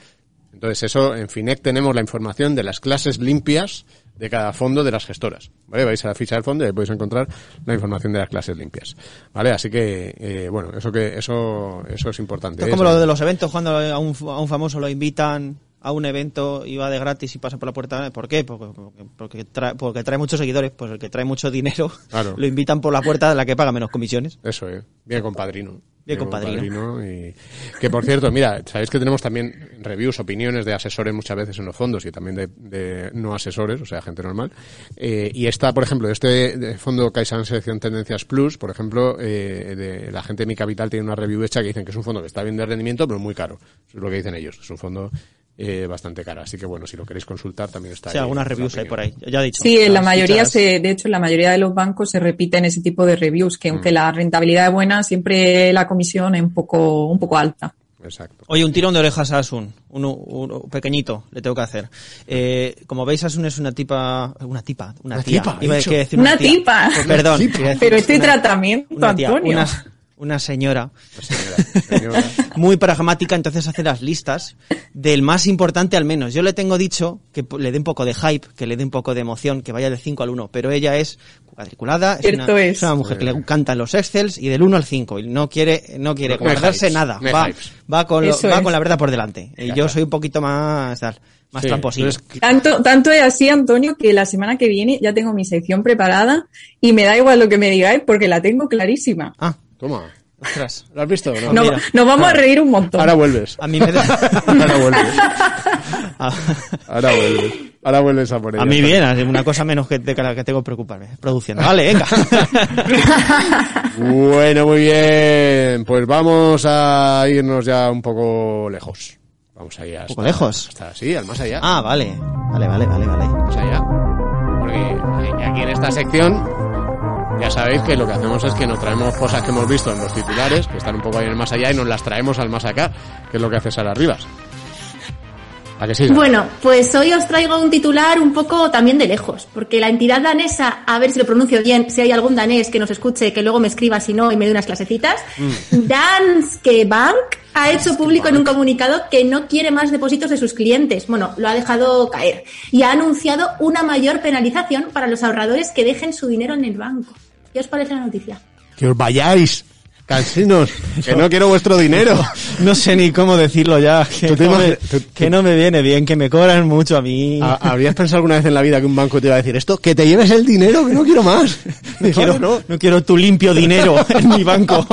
Entonces, eso, en FINEC tenemos la información de las clases limpias de cada fondo de las gestoras. ¿Vale? Vais a la ficha del fondo y ahí podéis encontrar la información de las clases limpias. ¿Vale? Así que, eh, bueno, eso que, eso, eso es importante. Es como lo de los eventos, cuando a un, a un famoso lo invitan a un evento y va de gratis y pasa por la puerta. ¿Por qué? Porque, porque, porque trae, porque trae muchos seguidores, pues el que trae mucho dinero Claro. lo invitan por la puerta de la que paga menos comisiones. Eso es. Bien compadrino. Bien compadrino. y que por cierto, mira, sabéis que tenemos también reviews, opiniones de asesores muchas veces en los fondos y también de, de no asesores, o sea, gente normal. Eh, y esta, por ejemplo, este fondo CaixaBank Selección Tendencias Plus, por ejemplo, eh, de la gente de Mi Capital tiene una review hecha que dicen que es un fondo que está bien de rendimiento, pero muy caro. Eso es lo que dicen ellos. Es un fondo eh, bastante caro. Así que bueno, si lo queréis consultar también está Sí, ahí algunas reviews hay por ahí. Ya he dicho. Sí, en la mayoría fichas- se, de hecho, en la mayoría de los bancos se repiten ese tipo de reviews, que Mm. aunque la rentabilidad es buena, siempre la comisión es un poco, un poco alta. Exacto. Oye, un tirón de orejas a Asun, uno, uno pequeñito, le tengo que hacer. Eh, como veis, Asun es una tipa, una tipa, una, Una tía. tipa, Iba a decir Una tía. tipa. Pues perdón. Una tipa. Pero este una- tratamiento, una tía, Antonio. una, una señora Señora, señora. Muy pragmática, entonces hace las listas del más importante al menos. Yo le tengo dicho que le dé un poco de hype, que le dé un poco de emoción, que vaya del 5 al 1, pero ella es cuadriculada, es una, es. es una mujer que le encantan los Excels y del 1 al 5 y no quiere no quiere No hay guardarse hypes, nada, va, va con lo- Eso va es. con la verdad por delante. Y Ya yo está. soy un poquito más tal, más Sí, tramposito. pero es que- Tanto, tanto es así, Antonio, que la semana que viene ya tengo mi sección preparada y me da igual lo que me digáis porque la tengo clarísima. Ah, Toma. Ostras. ¿Lo has visto no? No- nos vamos a reír un montón. Ahora vuelves. A mí me da... Ahora vuelves. a, Ahora vuelves. Ahora vuelves a por ella. a mí bien, una cosa menos que de la que tengo que preocuparme. Produciendo. Vale, venga. Bueno, muy bien. Pues vamos a irnos ya un poco lejos. Vamos ahí hasta... poco lejos? Hasta, sí, al más allá. ah, vale. Vale, vale, vale, vale. Más allá. Porque aquí en esta sección ya sabéis que lo que hacemos es que nos traemos cosas que hemos visto en los titulares, que están un poco ahí en el más allá, y nos las traemos al más acá, que es lo que hace Sara Rivas. ¿A que sí? Sara? Bueno, pues hoy os traigo un titular un poco también de lejos, porque la entidad danesa, a ver si lo pronuncio bien, si hay algún danés que nos escuche, que luego me escriba si no y me dé unas clasecitas, Danske Bank ha hecho público en un comunicado que no quiere más depósitos de sus clientes. Bueno, lo ha dejado caer y ha anunciado una mayor penalización para los ahorradores que dejen su dinero en el banco. ¿Qué os parece la noticia? Que os vayáis, cansinos, que no quiero vuestro dinero. No sé ni cómo decirlo ya. Que, ¿Tú te no, me, imagi- tú- que tú- no me viene bien, que me cobran mucho a mí. ¿Ha- ¿Habrías pensado alguna vez en la vida que un banco te iba a decir esto? Que te lleves el dinero, que no quiero más. No quiero, no. no quiero tu limpio dinero en mi banco.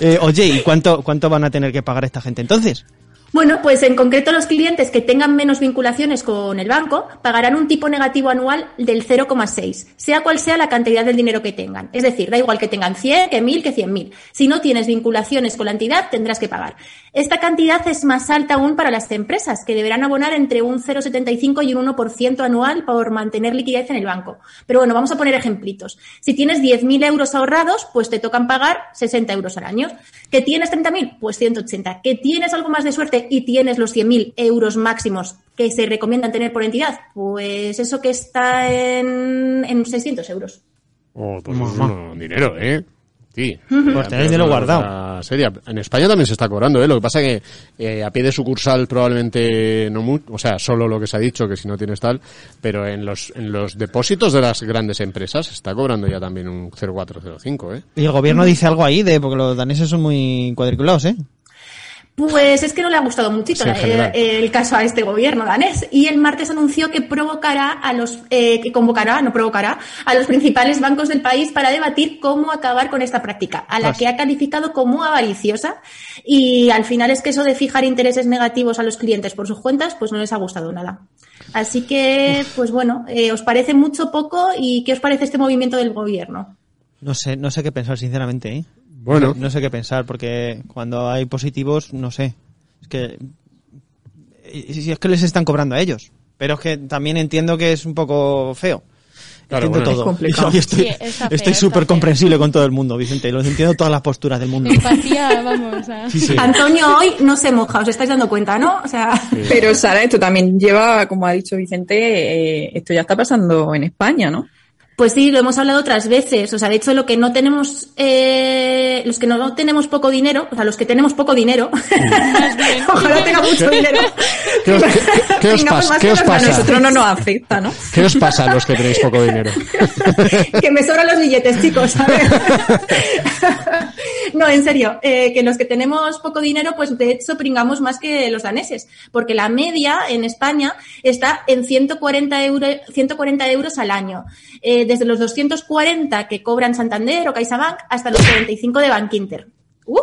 Eh, oye, ¿y cuánto, cuánto van a tener que pagar esta gente entonces? Bueno, pues en concreto los clientes que tengan menos vinculaciones con el banco pagarán un tipo negativo anual del 0,6, sea cual sea la cantidad del dinero que tengan. Es decir, da igual que tengan 100, que 1000, que 100.000. Si no tienes vinculaciones con la entidad, tendrás que pagar. Esta cantidad es más alta aún para las empresas, que deberán abonar entre un 0,75 y un 1% anual por mantener liquidez en el banco. Pero bueno, vamos a poner ejemplitos. Si tienes 10.000 euros ahorrados, pues te tocan pagar 60 euros al año. ¿Que tienes 30.000? Pues 180. ¿Que tienes algo más de suerte y tienes los 100.000 euros máximos que se recomiendan tener por entidad? Pues eso que está en, en 600 euros. Oh, pues es un dinero, ¿eh? Sí. Pues tenéis dinero guardado. Una Seria. En España también se está cobrando, ¿eh? Lo que pasa que eh, a pie de sucursal probablemente no mucho, o sea, solo lo que se ha dicho, que si no tienes tal, pero en los, en los depósitos de las grandes empresas se está cobrando ya también un 0405, ¿eh? Y el gobierno dice algo ahí de, porque los daneses son muy cuadriculados, ¿eh? Pues es que no le ha gustado muchito Sí, eh, el, caso a este gobierno danés y el martes anunció que provocará a los eh, que convocará, no provocará, a los principales bancos del país para debatir cómo acabar con esta práctica, a la que ha calificado como avariciosa y al final es que eso de fijar intereses negativos a los clientes por sus cuentas, pues no les ha gustado nada. Así que, pues bueno, eh, ¿os parece mucho poco y qué os parece este movimiento del gobierno? No sé, no sé qué pensar, sinceramente, ¿eh? Bueno. No, no sé qué pensar, porque cuando hay positivos, no sé. Es que. Si es que les están cobrando a ellos. Pero es que también entiendo que es un poco feo. Claro, entiendo bueno. todo. Es complicado. Y estoy Sí, estoy súper comprensible con todo el mundo, Vicente. Los entiendo todas las posturas del mundo. Empatía, vamos. A... Sí, sí. Antonio hoy no se moja, os estáis dando cuenta, ¿no? O sea, Pero Sara, esto también lleva, como ha dicho Vicente, eh, esto ya está pasando en España, ¿no? Pues sí, lo hemos hablado otras veces. O sea, de hecho, lo que no tenemos, eh, los que no tenemos poco dinero, o sea, los que tenemos poco dinero, ojalá tenga mucho dinero. ¿Qué os, qué- qué os más ¿Qué os A nosotros no nos afecta, ¿no? ¿Qué os pasa a los que tenéis poco dinero? que me sobran los billetes, chicos, ¿sabes? no, en serio, eh, que los que tenemos poco dinero, pues de hecho pringamos más que los daneses, porque la media en España está en 140, euro, 140 euros al año, Eh, desde los 240 que cobran Santander o CaixaBank hasta los 45 de Bankinter. ¡Uh!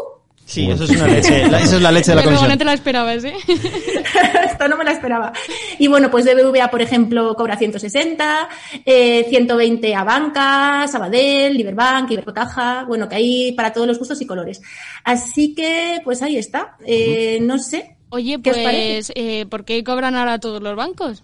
Sí, eso es una leche. la- Esa es la leche de la Pero no comisión. te la esperabas, ¿eh? Esto no me la esperaba. Y bueno, pues BBVA, por ejemplo, cobra 160, eh, 120 a Banca, Sabadell, Liberbank, Ibercotaja, bueno, que hay para todos los gustos y colores. Así que, pues ahí está. Eh, no sé. Oye, ¿Qué os parece? pues, eh, ¿por qué cobran ahora todos los bancos?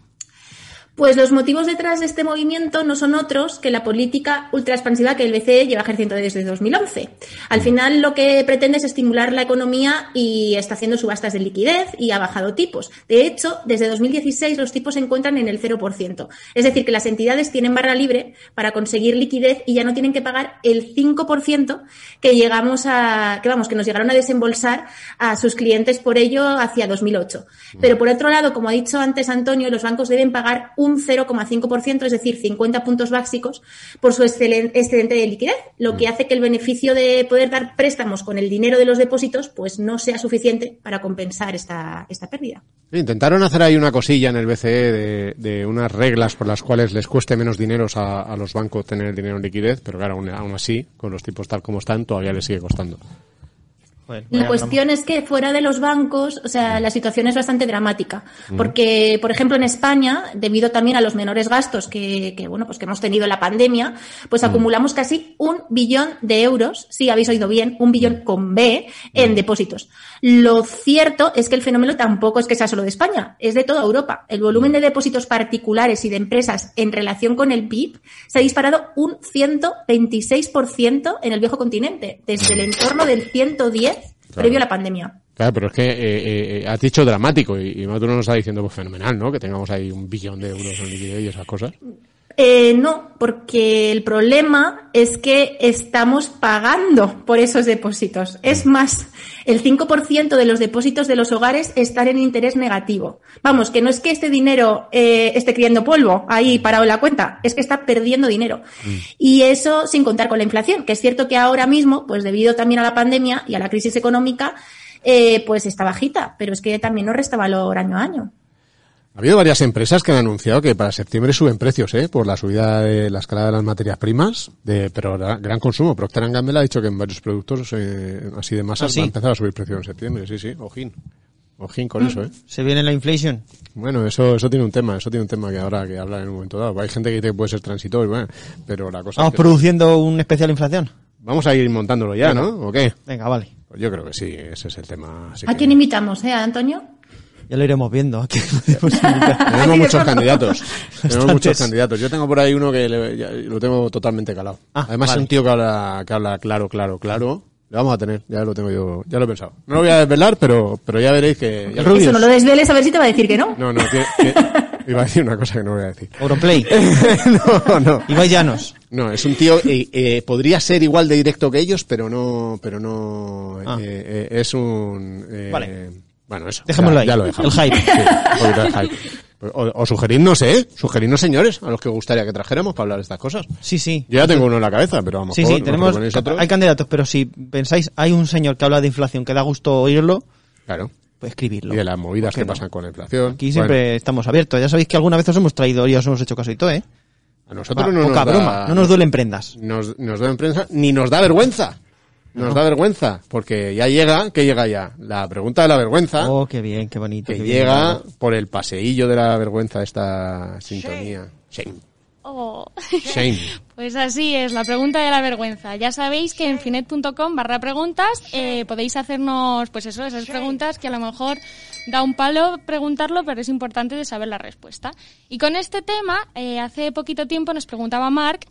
Pues los motivos detrás de este movimiento no son otros que la política ultra expansiva que el BCE lleva ejerciendo desde 2011. Al final lo que pretende es estimular la economía y está haciendo subastas de liquidez y ha bajado tipos. De hecho, desde 2016 los tipos se encuentran en el 0%. Es decir, que las entidades tienen barra libre para conseguir liquidez y ya no tienen que pagar el 5% que llegamos a, que vamos, que nos llegaron a desembolsar a sus clientes por ello hacia 2008. Pero por otro lado, como ha dicho antes Antonio, los bancos deben pagar un 0,5%, es decir, 50 puntos básicos, por su excedente de liquidez, lo que hace que el beneficio de poder dar préstamos con el dinero de los depósitos pues no sea suficiente para compensar esta, esta pérdida. Intentaron hacer ahí una cosilla en el BCE de, de unas reglas por las cuales les cueste menos dinero a, a los bancos tener el dinero en liquidez, pero claro, aún, aún así, con los tipos tal como están, todavía les sigue costando. La cuestión es que fuera de los bancos, o sea, la situación es bastante dramática. Mm. Porque, por ejemplo, en España, debido también a los menores gastos que, que, bueno, pues que hemos tenido en la pandemia, pues Mm. acumulamos casi un billón de euros, sí, habéis oído bien, un billón con B en depósitos. Lo cierto es que el fenómeno tampoco es que sea solo de España, es de toda Europa. El volumen de depósitos particulares y de empresas en relación con el PIB se ha disparado un 126% en el viejo continente, desde el entorno del 110 previo a la pandemia. Claro, pero es que eh, eh, has dicho dramático y, y Maduro nos está diciendo pues fenomenal, ¿no? Que tengamos ahí un billón de euros en liquidez y esas cosas. Eh, no, porque el problema es que estamos pagando por esos depósitos. Es más, el 5% de los depósitos de los hogares están en interés negativo. Vamos, que no es que este dinero eh, esté criando polvo ahí parado en la cuenta, es que está perdiendo dinero. Y eso sin contar con la inflación, que es cierto que ahora mismo, pues debido también a la pandemia y a la crisis económica, eh, pues está bajita, pero es que también nos resta valor año a año. Ha habido varias empresas que han anunciado que para septiembre suben precios, ¿eh? Por la subida de la escala de las materias primas, de, pero gra- gran consumo. Procter Gamble ha dicho que en varios productos eh, así de masas ¿Ah, sí? va a empezar a subir precios en septiembre. Sí, sí, ojín. Ojín con eso, ¿eh? Se viene la inflation. Bueno, eso, eso tiene un tema, eso tiene un tema que ahora que hablar en un momento dado. Hay gente que dice que puede ser transitorio, bueno, pero la cosa Vamos es que- produciendo un especial inflación. Vamos a ir montándolo ya, ¿no? ¿O qué? Venga, vale. Pues yo creo que sí, ese es el tema. así ¿A que- quién invitamos, eh, Antonio? Ya lo iremos viendo. ¿a quién podemos invitar? Tenemos muchos candidatos. Tenemos Bastantes. muchos candidatos. Yo tengo por ahí uno que le- ya lo tengo totalmente calado. Ah, Además vale. es un tío que habla, que habla claro, claro, claro. Le vamos a tener, ya lo tengo yo, ya lo he pensado. No lo voy a desvelar, pero, pero ya veréis que... ya lo- Eso no lo desveles a ver si te va a decir que no. No, no, tiene- tiene- iba a decir una cosa que no voy a decir. Auronplay. no, no. Ibai Llanos. No, es un tío, eh, eh, podría ser igual de directo que ellos, pero no, pero no, Ah. eh, eh, es un, eh, Vale. Bueno, eso. Dejémoslo ya, ahí. ya lo dejamos. El hype. Sí, un poquito de hype. O, o sugerirnos, ¿eh? Sugerirnos, señores, a los que gustaría que trajéramos para hablar de estas cosas. Sí, sí. Yo ya tengo uno en la cabeza, pero vamos Sí, sí, tenemos, hay candidatos, pero si pensáis, hay un señor que habla de inflación que da gusto oírlo, Claro. pues escribirlo. Y de las movidas ¿Por qué que no? pasan con la inflación. Aquí siempre estamos abiertos. Ya sabéis que alguna vez os hemos traído y os hemos hecho caso y todo, ¿eh? A nosotros Va, no poca nos da- broma, no nos duelen prendas. Nos, nos da prensa, ni nos da vergüenza. Nos No. da vergüenza, porque ya llega, ¿qué llega ya? La pregunta de la vergüenza. Oh, qué bien, qué bonito. que qué llega por el paseillo de la vergüenza esta sintonía. Shame. Oh. Shame. Pues así es, la pregunta de la vergüenza. Ya sabéis que en finet.com barra preguntas eh, podéis hacernos, pues eso, esas preguntas que a lo mejor da un palo preguntarlo, pero es importante de saber la respuesta. Y con este tema, eh, hace poquito tiempo nos preguntaba Mark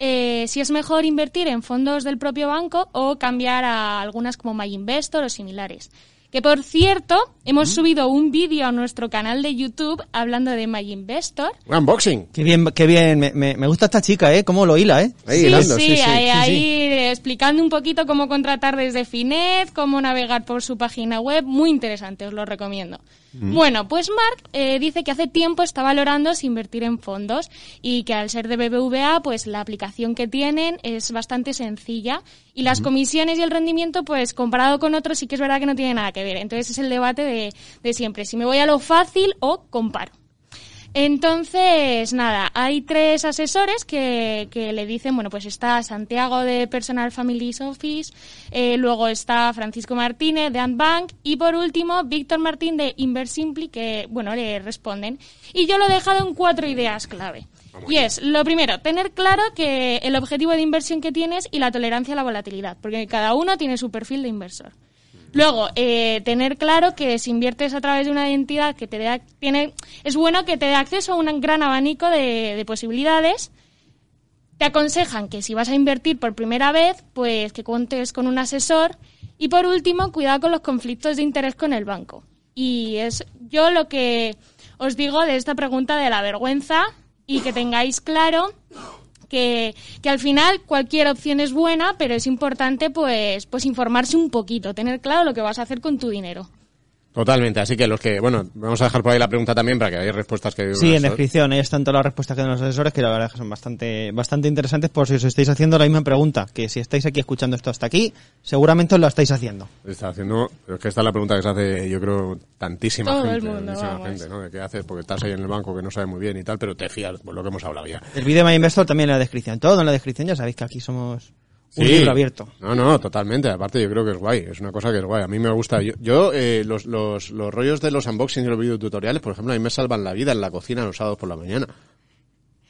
eh, si es mejor invertir en fondos del propio banco o cambiar a algunas como MyInvestor o similares. Que por cierto, hemos subido un vídeo a nuestro canal de YouTube hablando de MyInvestor. Un unboxing. Qué bien, qué bien. Me, me- me gusta esta chica, ¿eh? Cómo lo hila, ¿eh? Ahí sí, hilando, sí, sí, sí. ahí, Sí, ahí, sí. eh, explicando un poquito cómo contratar desde Finet, cómo navegar por su página web, muy interesante, os lo recomiendo. Bueno, pues Mark eh, dice que hace tiempo está valorando si invertir en fondos y que al ser de BBVA, pues la aplicación que tienen es bastante sencilla y las comisiones y el rendimiento, pues comparado con otros sí que es verdad que no tiene nada que ver. Entonces es el debate de, de siempre, si me voy a lo fácil o comparo. Entonces, nada, hay tres asesores que, que le dicen, bueno, pues está Santiago de Personal Families Office, eh, luego está Francisco Martínez de Antbank y por último Víctor Martín de Inversimpli que, bueno, le responden. Y yo lo he dejado en cuatro ideas clave. Y es, lo primero, tener claro que el objetivo de inversión que tienes y la tolerancia a la volatilidad, porque cada uno tiene su perfil de inversor. Luego, eh, tener claro que si inviertes a través de una entidad que te dé, tiene, es bueno que te dé acceso a un gran abanico de, de posibilidades. Te aconsejan que si vas a invertir por primera vez, pues que cuentes con un asesor. Y por último, cuidado con los conflictos de interés con el banco. Y es yo lo que os digo de esta pregunta de la vergüenza y que tengáis claro que, que al final cualquier opción es buena, pero es importante pues, pues informarse un poquito, tener claro lo que vas a hacer con tu dinero. Totalmente, así que los que, bueno, vamos a dejar por ahí la pregunta también para que haya respuestas que... Sí, en descripción, ahí están todas las respuestas que dan los asesores, que la verdad es que son bastante, bastante interesantes por si os estáis haciendo la misma pregunta, que si estáis aquí escuchando esto hasta aquí, seguramente os la estáis haciendo. Está haciendo, pero es que esta es la pregunta que se hace, yo creo, tantísima Todo el gente, mundo, tantísima vamos. gente, ¿no? De qué haces porque estás ahí en el banco que no sabe muy bien y tal, pero te fías, por lo que hemos hablado ya. El vídeo de My Investor también en la descripción, todo en la descripción, ya sabéis que aquí somos un Sí. libro abierto. No, no, totalmente. Aparte, yo creo que es guay. Es una cosa que es guay. A mí me gusta. Yo, yo eh, los, los, los rollos de los unboxings y los videotutoriales, por ejemplo, a mí me salvan la vida en la cocina los sábados por la mañana.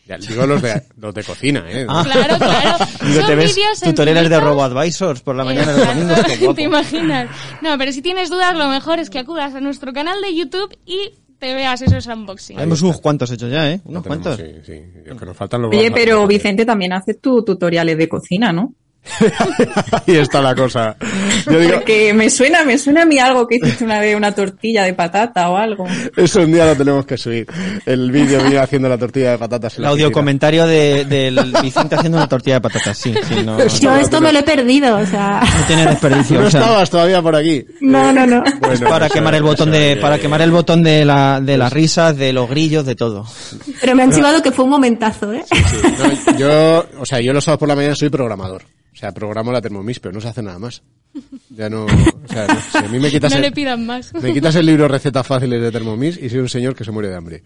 Ya, digo los de, los de cocina, ¿eh? Ah. Claro, claro. Digo, te ves tutoriales de. RoboAdvisors por la mañana los domingos. ¿Te imaginas? No, pero si tienes dudas, lo mejor es que acudas a nuestro canal de YouTube y te veas esos unboxings. Hemos unos cuantos hechos ya, ¿eh? Unos Tenemos, cuantos. Sí, sí. Los que nos faltan los Oye, pero. Vicente también hace tus tutoriales de cocina, ¿no? Ahí está la cosa. Yo digo, Porque me suena, me suena a mí algo que hiciste una vez, una tortilla de patata o algo. eso un día lo tenemos que subir. El vídeo mío haciendo la tortilla de patatas en El la audio oficina. comentario de, del Vicente haciendo una tortilla de patatas, sí, sí, no, Yo esto me lo he perdido, o sea. no tiene desperdicio. No o sea, estabas todavía por aquí. No, no, no. Bueno, para eso- quemar el botón eso, de, eh, para quemar el botón de la, de las risas, de los grillos, de todo. Pero me han chivado que fue un momentazo, ¿eh? No, yo, o sea, yo los sábados por la mañana soy programador. O sea, programo la Thermomix, pero no se hace nada más. Ya no, o sea, no- si a mí me quitas, No el, le pidan más. me quitas el libro recetas fáciles de Thermomix y soy un señor que se muere de hambre.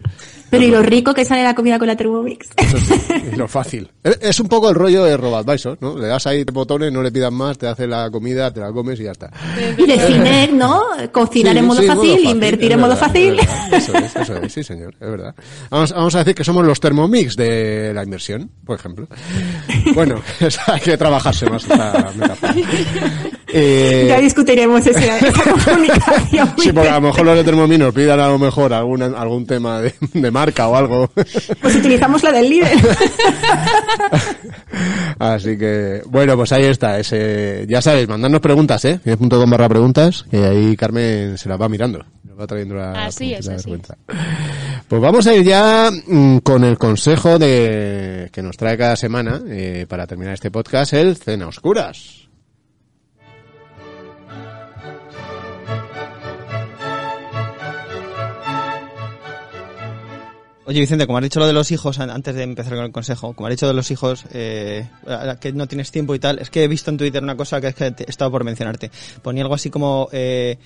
Pero y lo rico que sale la comida con la Thermomix. Eso sí, y lo fácil. Es- un poco el rollo de RoboAdvisor, ¿no? Le das ahí botones, no le pidas más, te hace la comida, te la comes y ya está. Y de Cinec, ¿no? Cocinar Sí, en modo sí, fácil, invertir es en modo fácil. es verdad. Eso es, eso es, sí señor, es verdad. Vamos, vamos a decir que somos los Thermomix de la inversión, por ejemplo. Bueno, hay que trabajarse más esta metáfora. Eh, Ya discutiremos esa, esa comunicación. sí, porque a lo mejor los de Thermomix nos pidan a lo mejor algún, algún tema de, de marca o algo. Pues utilizamos la del líder. Así que, bueno, pues ahí está. Ese, ya sabéis, mandadnos preguntas, ¿eh? con barra preguntas, que ahí Carmen se las va mirando. Nos va trayendo la Así es, preguntita de así vergüenza. Pues vamos a ir ya mm, con el consejo de que nos trae cada semana eh, para terminar este podcast, el Cena Oscuras. Oye, Vicente, como has dicho lo de los hijos, an- antes de empezar con el consejo, como has dicho de los hijos, eh, que no tienes tiempo y tal, es que he visto en Twitter una cosa que es que te- he estado por mencionarte. Ponía algo así como, eh,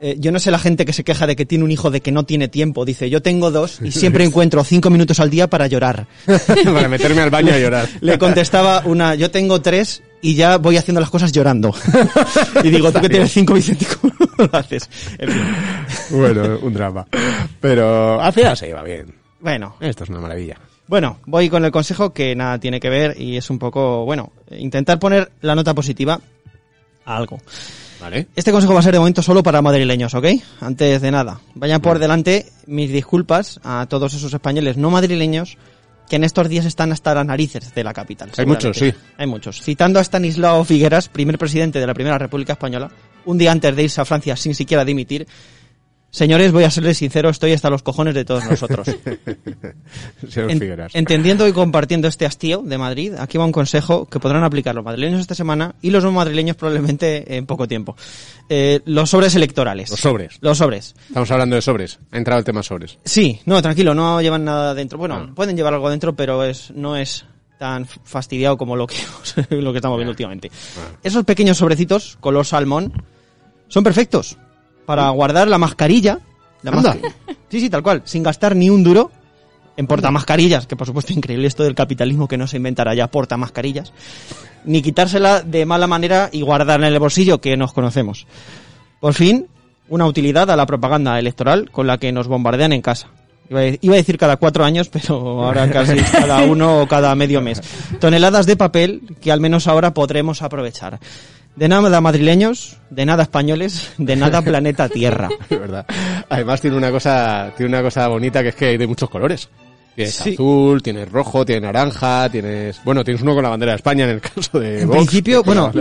eh, yo no sé la gente que se queja de que tiene un hijo de que no tiene tiempo. Dice, yo tengo dos y siempre encuentro cinco minutos al día para llorar. para meterme al baño a llorar. Le contestaba una, yo tengo tres y ya voy haciendo las cosas llorando. y digo, tú que tienes cinco, Vicente, ¿cómo lo haces? En fin. Bueno, un drama. Pero al final se lleva bien. Bueno, Esto es una maravilla. Bueno, voy con el consejo que nada tiene que ver y es un poco, bueno, intentar poner la nota positiva a algo. ¿Vale? Este consejo va a ser de momento solo para madrileños, ¿ok? Antes de nada, vayan por delante mis disculpas a todos esos españoles no madrileños que en estos días están hasta las narices de la capital. Hay muchos, sí. Hay muchos. Citando a Stanislao Figueras, primer presidente de la Primera República Española, un día antes de irse a Francia sin siquiera dimitir, Señores, voy a serles sincero, estoy hasta los cojones de todos nosotros. En- entendiendo y compartiendo este hastío de Madrid, aquí va un consejo que podrán aplicar los madrileños esta semana y los no madrileños probablemente en poco tiempo. Eh, los sobres electorales. Los sobres. Los sobres. Estamos hablando de sobres. Ha entrado el tema sobres. Sí, no, tranquilo, no llevan nada dentro. Bueno, Ah. pueden llevar algo dentro, pero es no es tan fastidiado como lo que, lo que estamos viendo últimamente. Ah. Esos pequeños sobrecitos, color salmón, son perfectos para guardar la mascarilla. La Anda. masca- Sí, sí, tal cual, sin gastar ni un duro en portamascarillas, que por supuesto increíble esto del capitalismo que no se inventará ya portamascarillas, ni quitársela de mala manera y guardarla en el bolsillo que nos conocemos. Por fin, una utilidad a la propaganda electoral con la que nos bombardean en casa. Iba a decir cada cuatro años, pero ahora casi cada uno o cada medio mes. Toneladas de papel que al menos ahora podremos aprovechar. De nada madrileños, de nada españoles, de nada planeta Tierra. Es verdad. Además tiene una cosa, tiene una cosa bonita que es que hay de muchos colores. Tienes Sí. azul, tienes rojo, tienes naranja, tienes... Bueno, tienes uno con la bandera de España en el caso de En Vox, principio, bueno,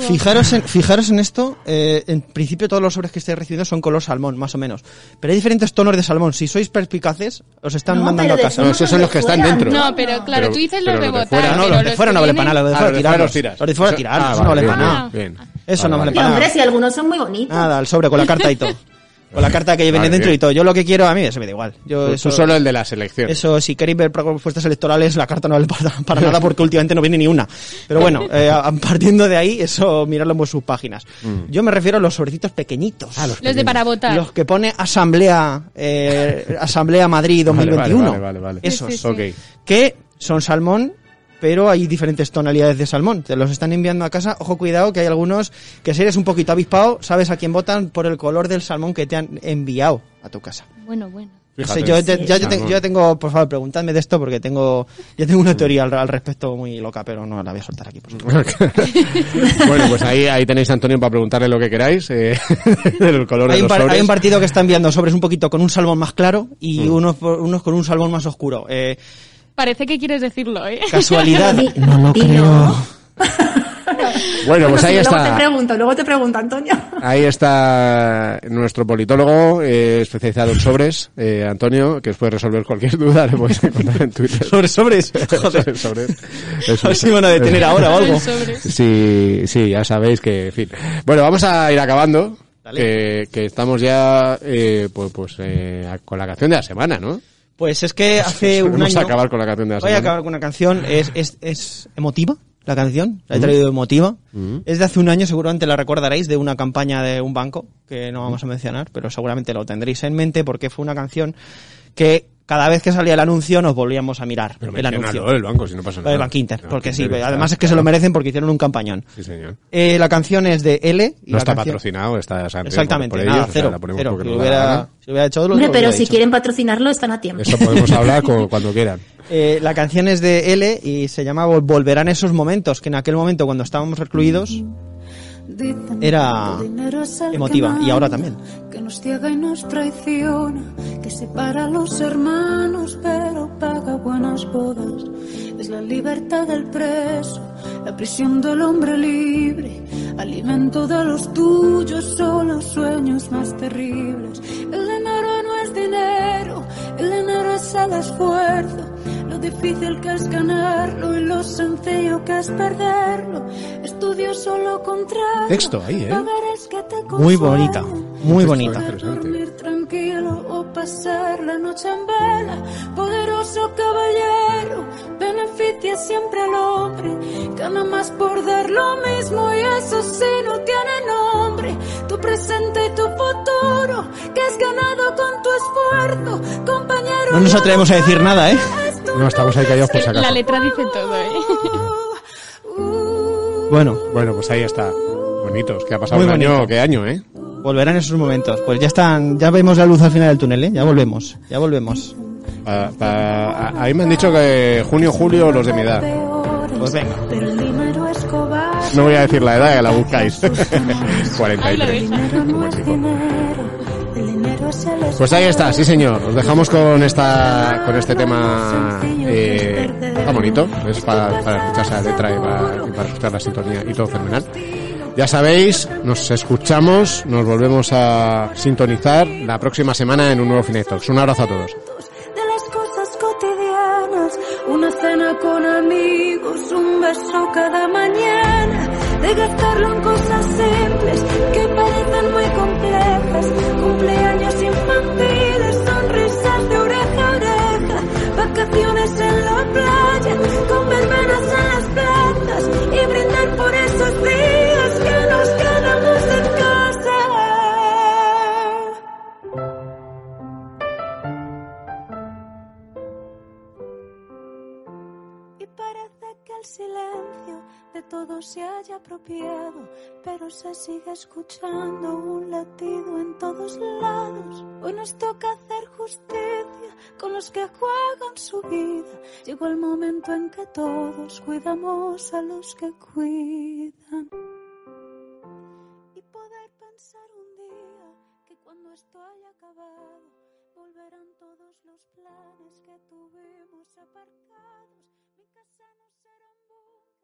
fijaros en, fijaros en esto, eh, en principio todos los sobres que estáis recibiendo son color salmón, más o menos. Pero hay diferentes tonos de salmón. Si sois perspicaces, os están No, mandando a casa. No, esos son los que están dentro. No, pero claro, Pero- tú dices los de los de votar. fuera- No, pero los de fuera no valen vienen- para nada, los de Ah, fuera tirarlos. los de fuera ah, eso no vale, vale para nada. Eso Vale, no vale vale. Y para hombre, nada. si algunos son muy bonitos. Nada, el sobre con la carta y todo. Con la carta que viene Vale, dentro bien. y todo. Yo lo que quiero, a mí eso me da igual. Yo Tú- eso, Tú solo el de la selección. eso, si queréis ver propuestas electorales, la carta no vale para, para nada porque últimamente no viene ni una. Pero bueno, eh, partiendo de ahí, eso miradlo en sus páginas. Mm. Yo me refiero a los sobrecitos pequeñitos. Los de para votar. Los que pone Asamblea, eh, Asamblea Madrid Vale, 2021. Vale, vale, vale. Esos. Sí, sí, sí. Ok. Que son salmón, pero hay diferentes tonalidades de salmón. Te los están enviando a casa. Ojo, cuidado, que hay algunos que si eres un poquito avispado, sabes a quién votan por el color del salmón que te han enviado a tu casa. Bueno, bueno. Fíjate. yo, te- ya, yo, yo tengo, por favor, preguntadme de esto porque tengo, ya tengo una teoría al, al respecto muy loca, pero no la voy a soltar aquí. Por supuesto. bueno, pues ahí, ahí tenéis a Antonio para preguntarle lo que queráis. Eh, del color Hay de un, los par- sobres. hay un partido que está enviando sobres un poquito con un salmón más claro y Mm. unos, por- unos con un salmón más oscuro. Eh, Parece que quieres decirlo, ¿eh? casualidad. No lo creo. Bueno, pues ahí sí, Luego te está. pregunto, luego te pregunto, Antonio. Ahí está nuestro politólogo eh, especializado en sobres, eh, Antonio, que os puede resolver cualquier duda, le podéis encontrar en Twitter. Sobre sobres. Joder. Sobre sobres. A ver si van a detener ahora o algo. Sí, sí, ya sabéis que, en fin. Bueno, vamos a ir acabando. Que, que estamos ya, eh, pues, pues eh, con la canción de la semana, ¿no? Pues es que hace un Vamos año... a acabar con la canción de la Voy a acabar con una canción, es, es, es emotiva la canción, la he traído emotiva. Mm. Es de hace un año, seguramente la recordaréis, de una campaña de un banco, que no vamos a mencionar, pero seguramente lo tendréis en mente porque fue una canción que cada vez que salía el anuncio nos volvíamos a mirar Pero el anuncio. menciónalo del banco, si no pasa Lo nada. de Bank Inter, No, porque Bank sí, Inter además es que se lo merecen porque hicieron un campañón. Sí, señor. Eh, la canción es de L. Y No la está canción- patrocinado, está Exactamente, por nada, ellos, o sea, cero. la ponemos cero. la hubiera, si hubiera hecho lo Hombre, lo pero hubiera si dicho. quieren patrocinarlo, están a tiempo. Eso podemos hablar co- cuando quieran. Eh, la canción es de L y se llama Vol- Volverán esos momentos, que en aquel momento cuando estábamos recluidos era emotiva y ahora también. Que nos ciega y nos traiciona, que separa a los hermanos, pero paga buenas bodas. Es la libertad del preso, la prisión del hombre libre, alimento de los tuyos, son los sueños más terribles. El dinero no es dinero, el dinero es el esfuerzo, lo difícil que es ganarlo y lo sencillo que es perderlo. Estudio solo contrario. Texto ahí, ¿eh? Pagarés que te Muy bonita, muy bonita. interesante. Dormir tranquilo o pasar la noche en vela. Poderoso caballero, beneficia siempre al hombre. Gana más por dar lo mismo y eso sí no tiene nombre. Tu presente y tu futuro, que has ganado con tu esfuerzo, compañero. No nos atrevemos a decir nada, ¿eh? No, estamos ahí callados por si acaso. La letra dice todo, ¿eh? Bueno, Bueno, pues ahí está. Bonitos, que ha pasado Muy un año, bonito. ¿qué año, eh? volverán esos momentos. Pues ya están, ya vemos la luz al final del túnel, ¿eh? Ya volvemos, ya volvemos. Pa- pa- a, a mí me han dicho que junio, julio, los de mi edad. Pues venga. No voy a decir la edad, que la buscáis. Ahí lo 43. deja. no Pues ahí está, sí señor. Os dejamos con esta, con este tema eh, tan bonito. Es para, para escucharse la letra y para, y para escuchar la sintonía y todo fenomenal. Ya sabéis, nos escuchamos, nos volvemos a sintonizar la próxima semana en un nuevo Finetox. Un abrazo a todos. de las cosas cotidianas, una cena con amigos, un beso cada mañana, de gastarlo en cosas simples que parecen muy complejas, cumpleaños infantiles, sonrisas de oreja a oreja, vacaciones en la playa, con verbenas en las plazas y brindar por esos días todo se haya apropiado, pero se sigue escuchando un latido en todos lados. Hoy nos toca hacer justicia con los que juegan su vida. Llegó el momento en que todos cuidamos a los que cuidan. Y poder pensar un día que cuando esto haya acabado, volverán todos los planes que tuvimos aparte.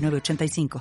906985.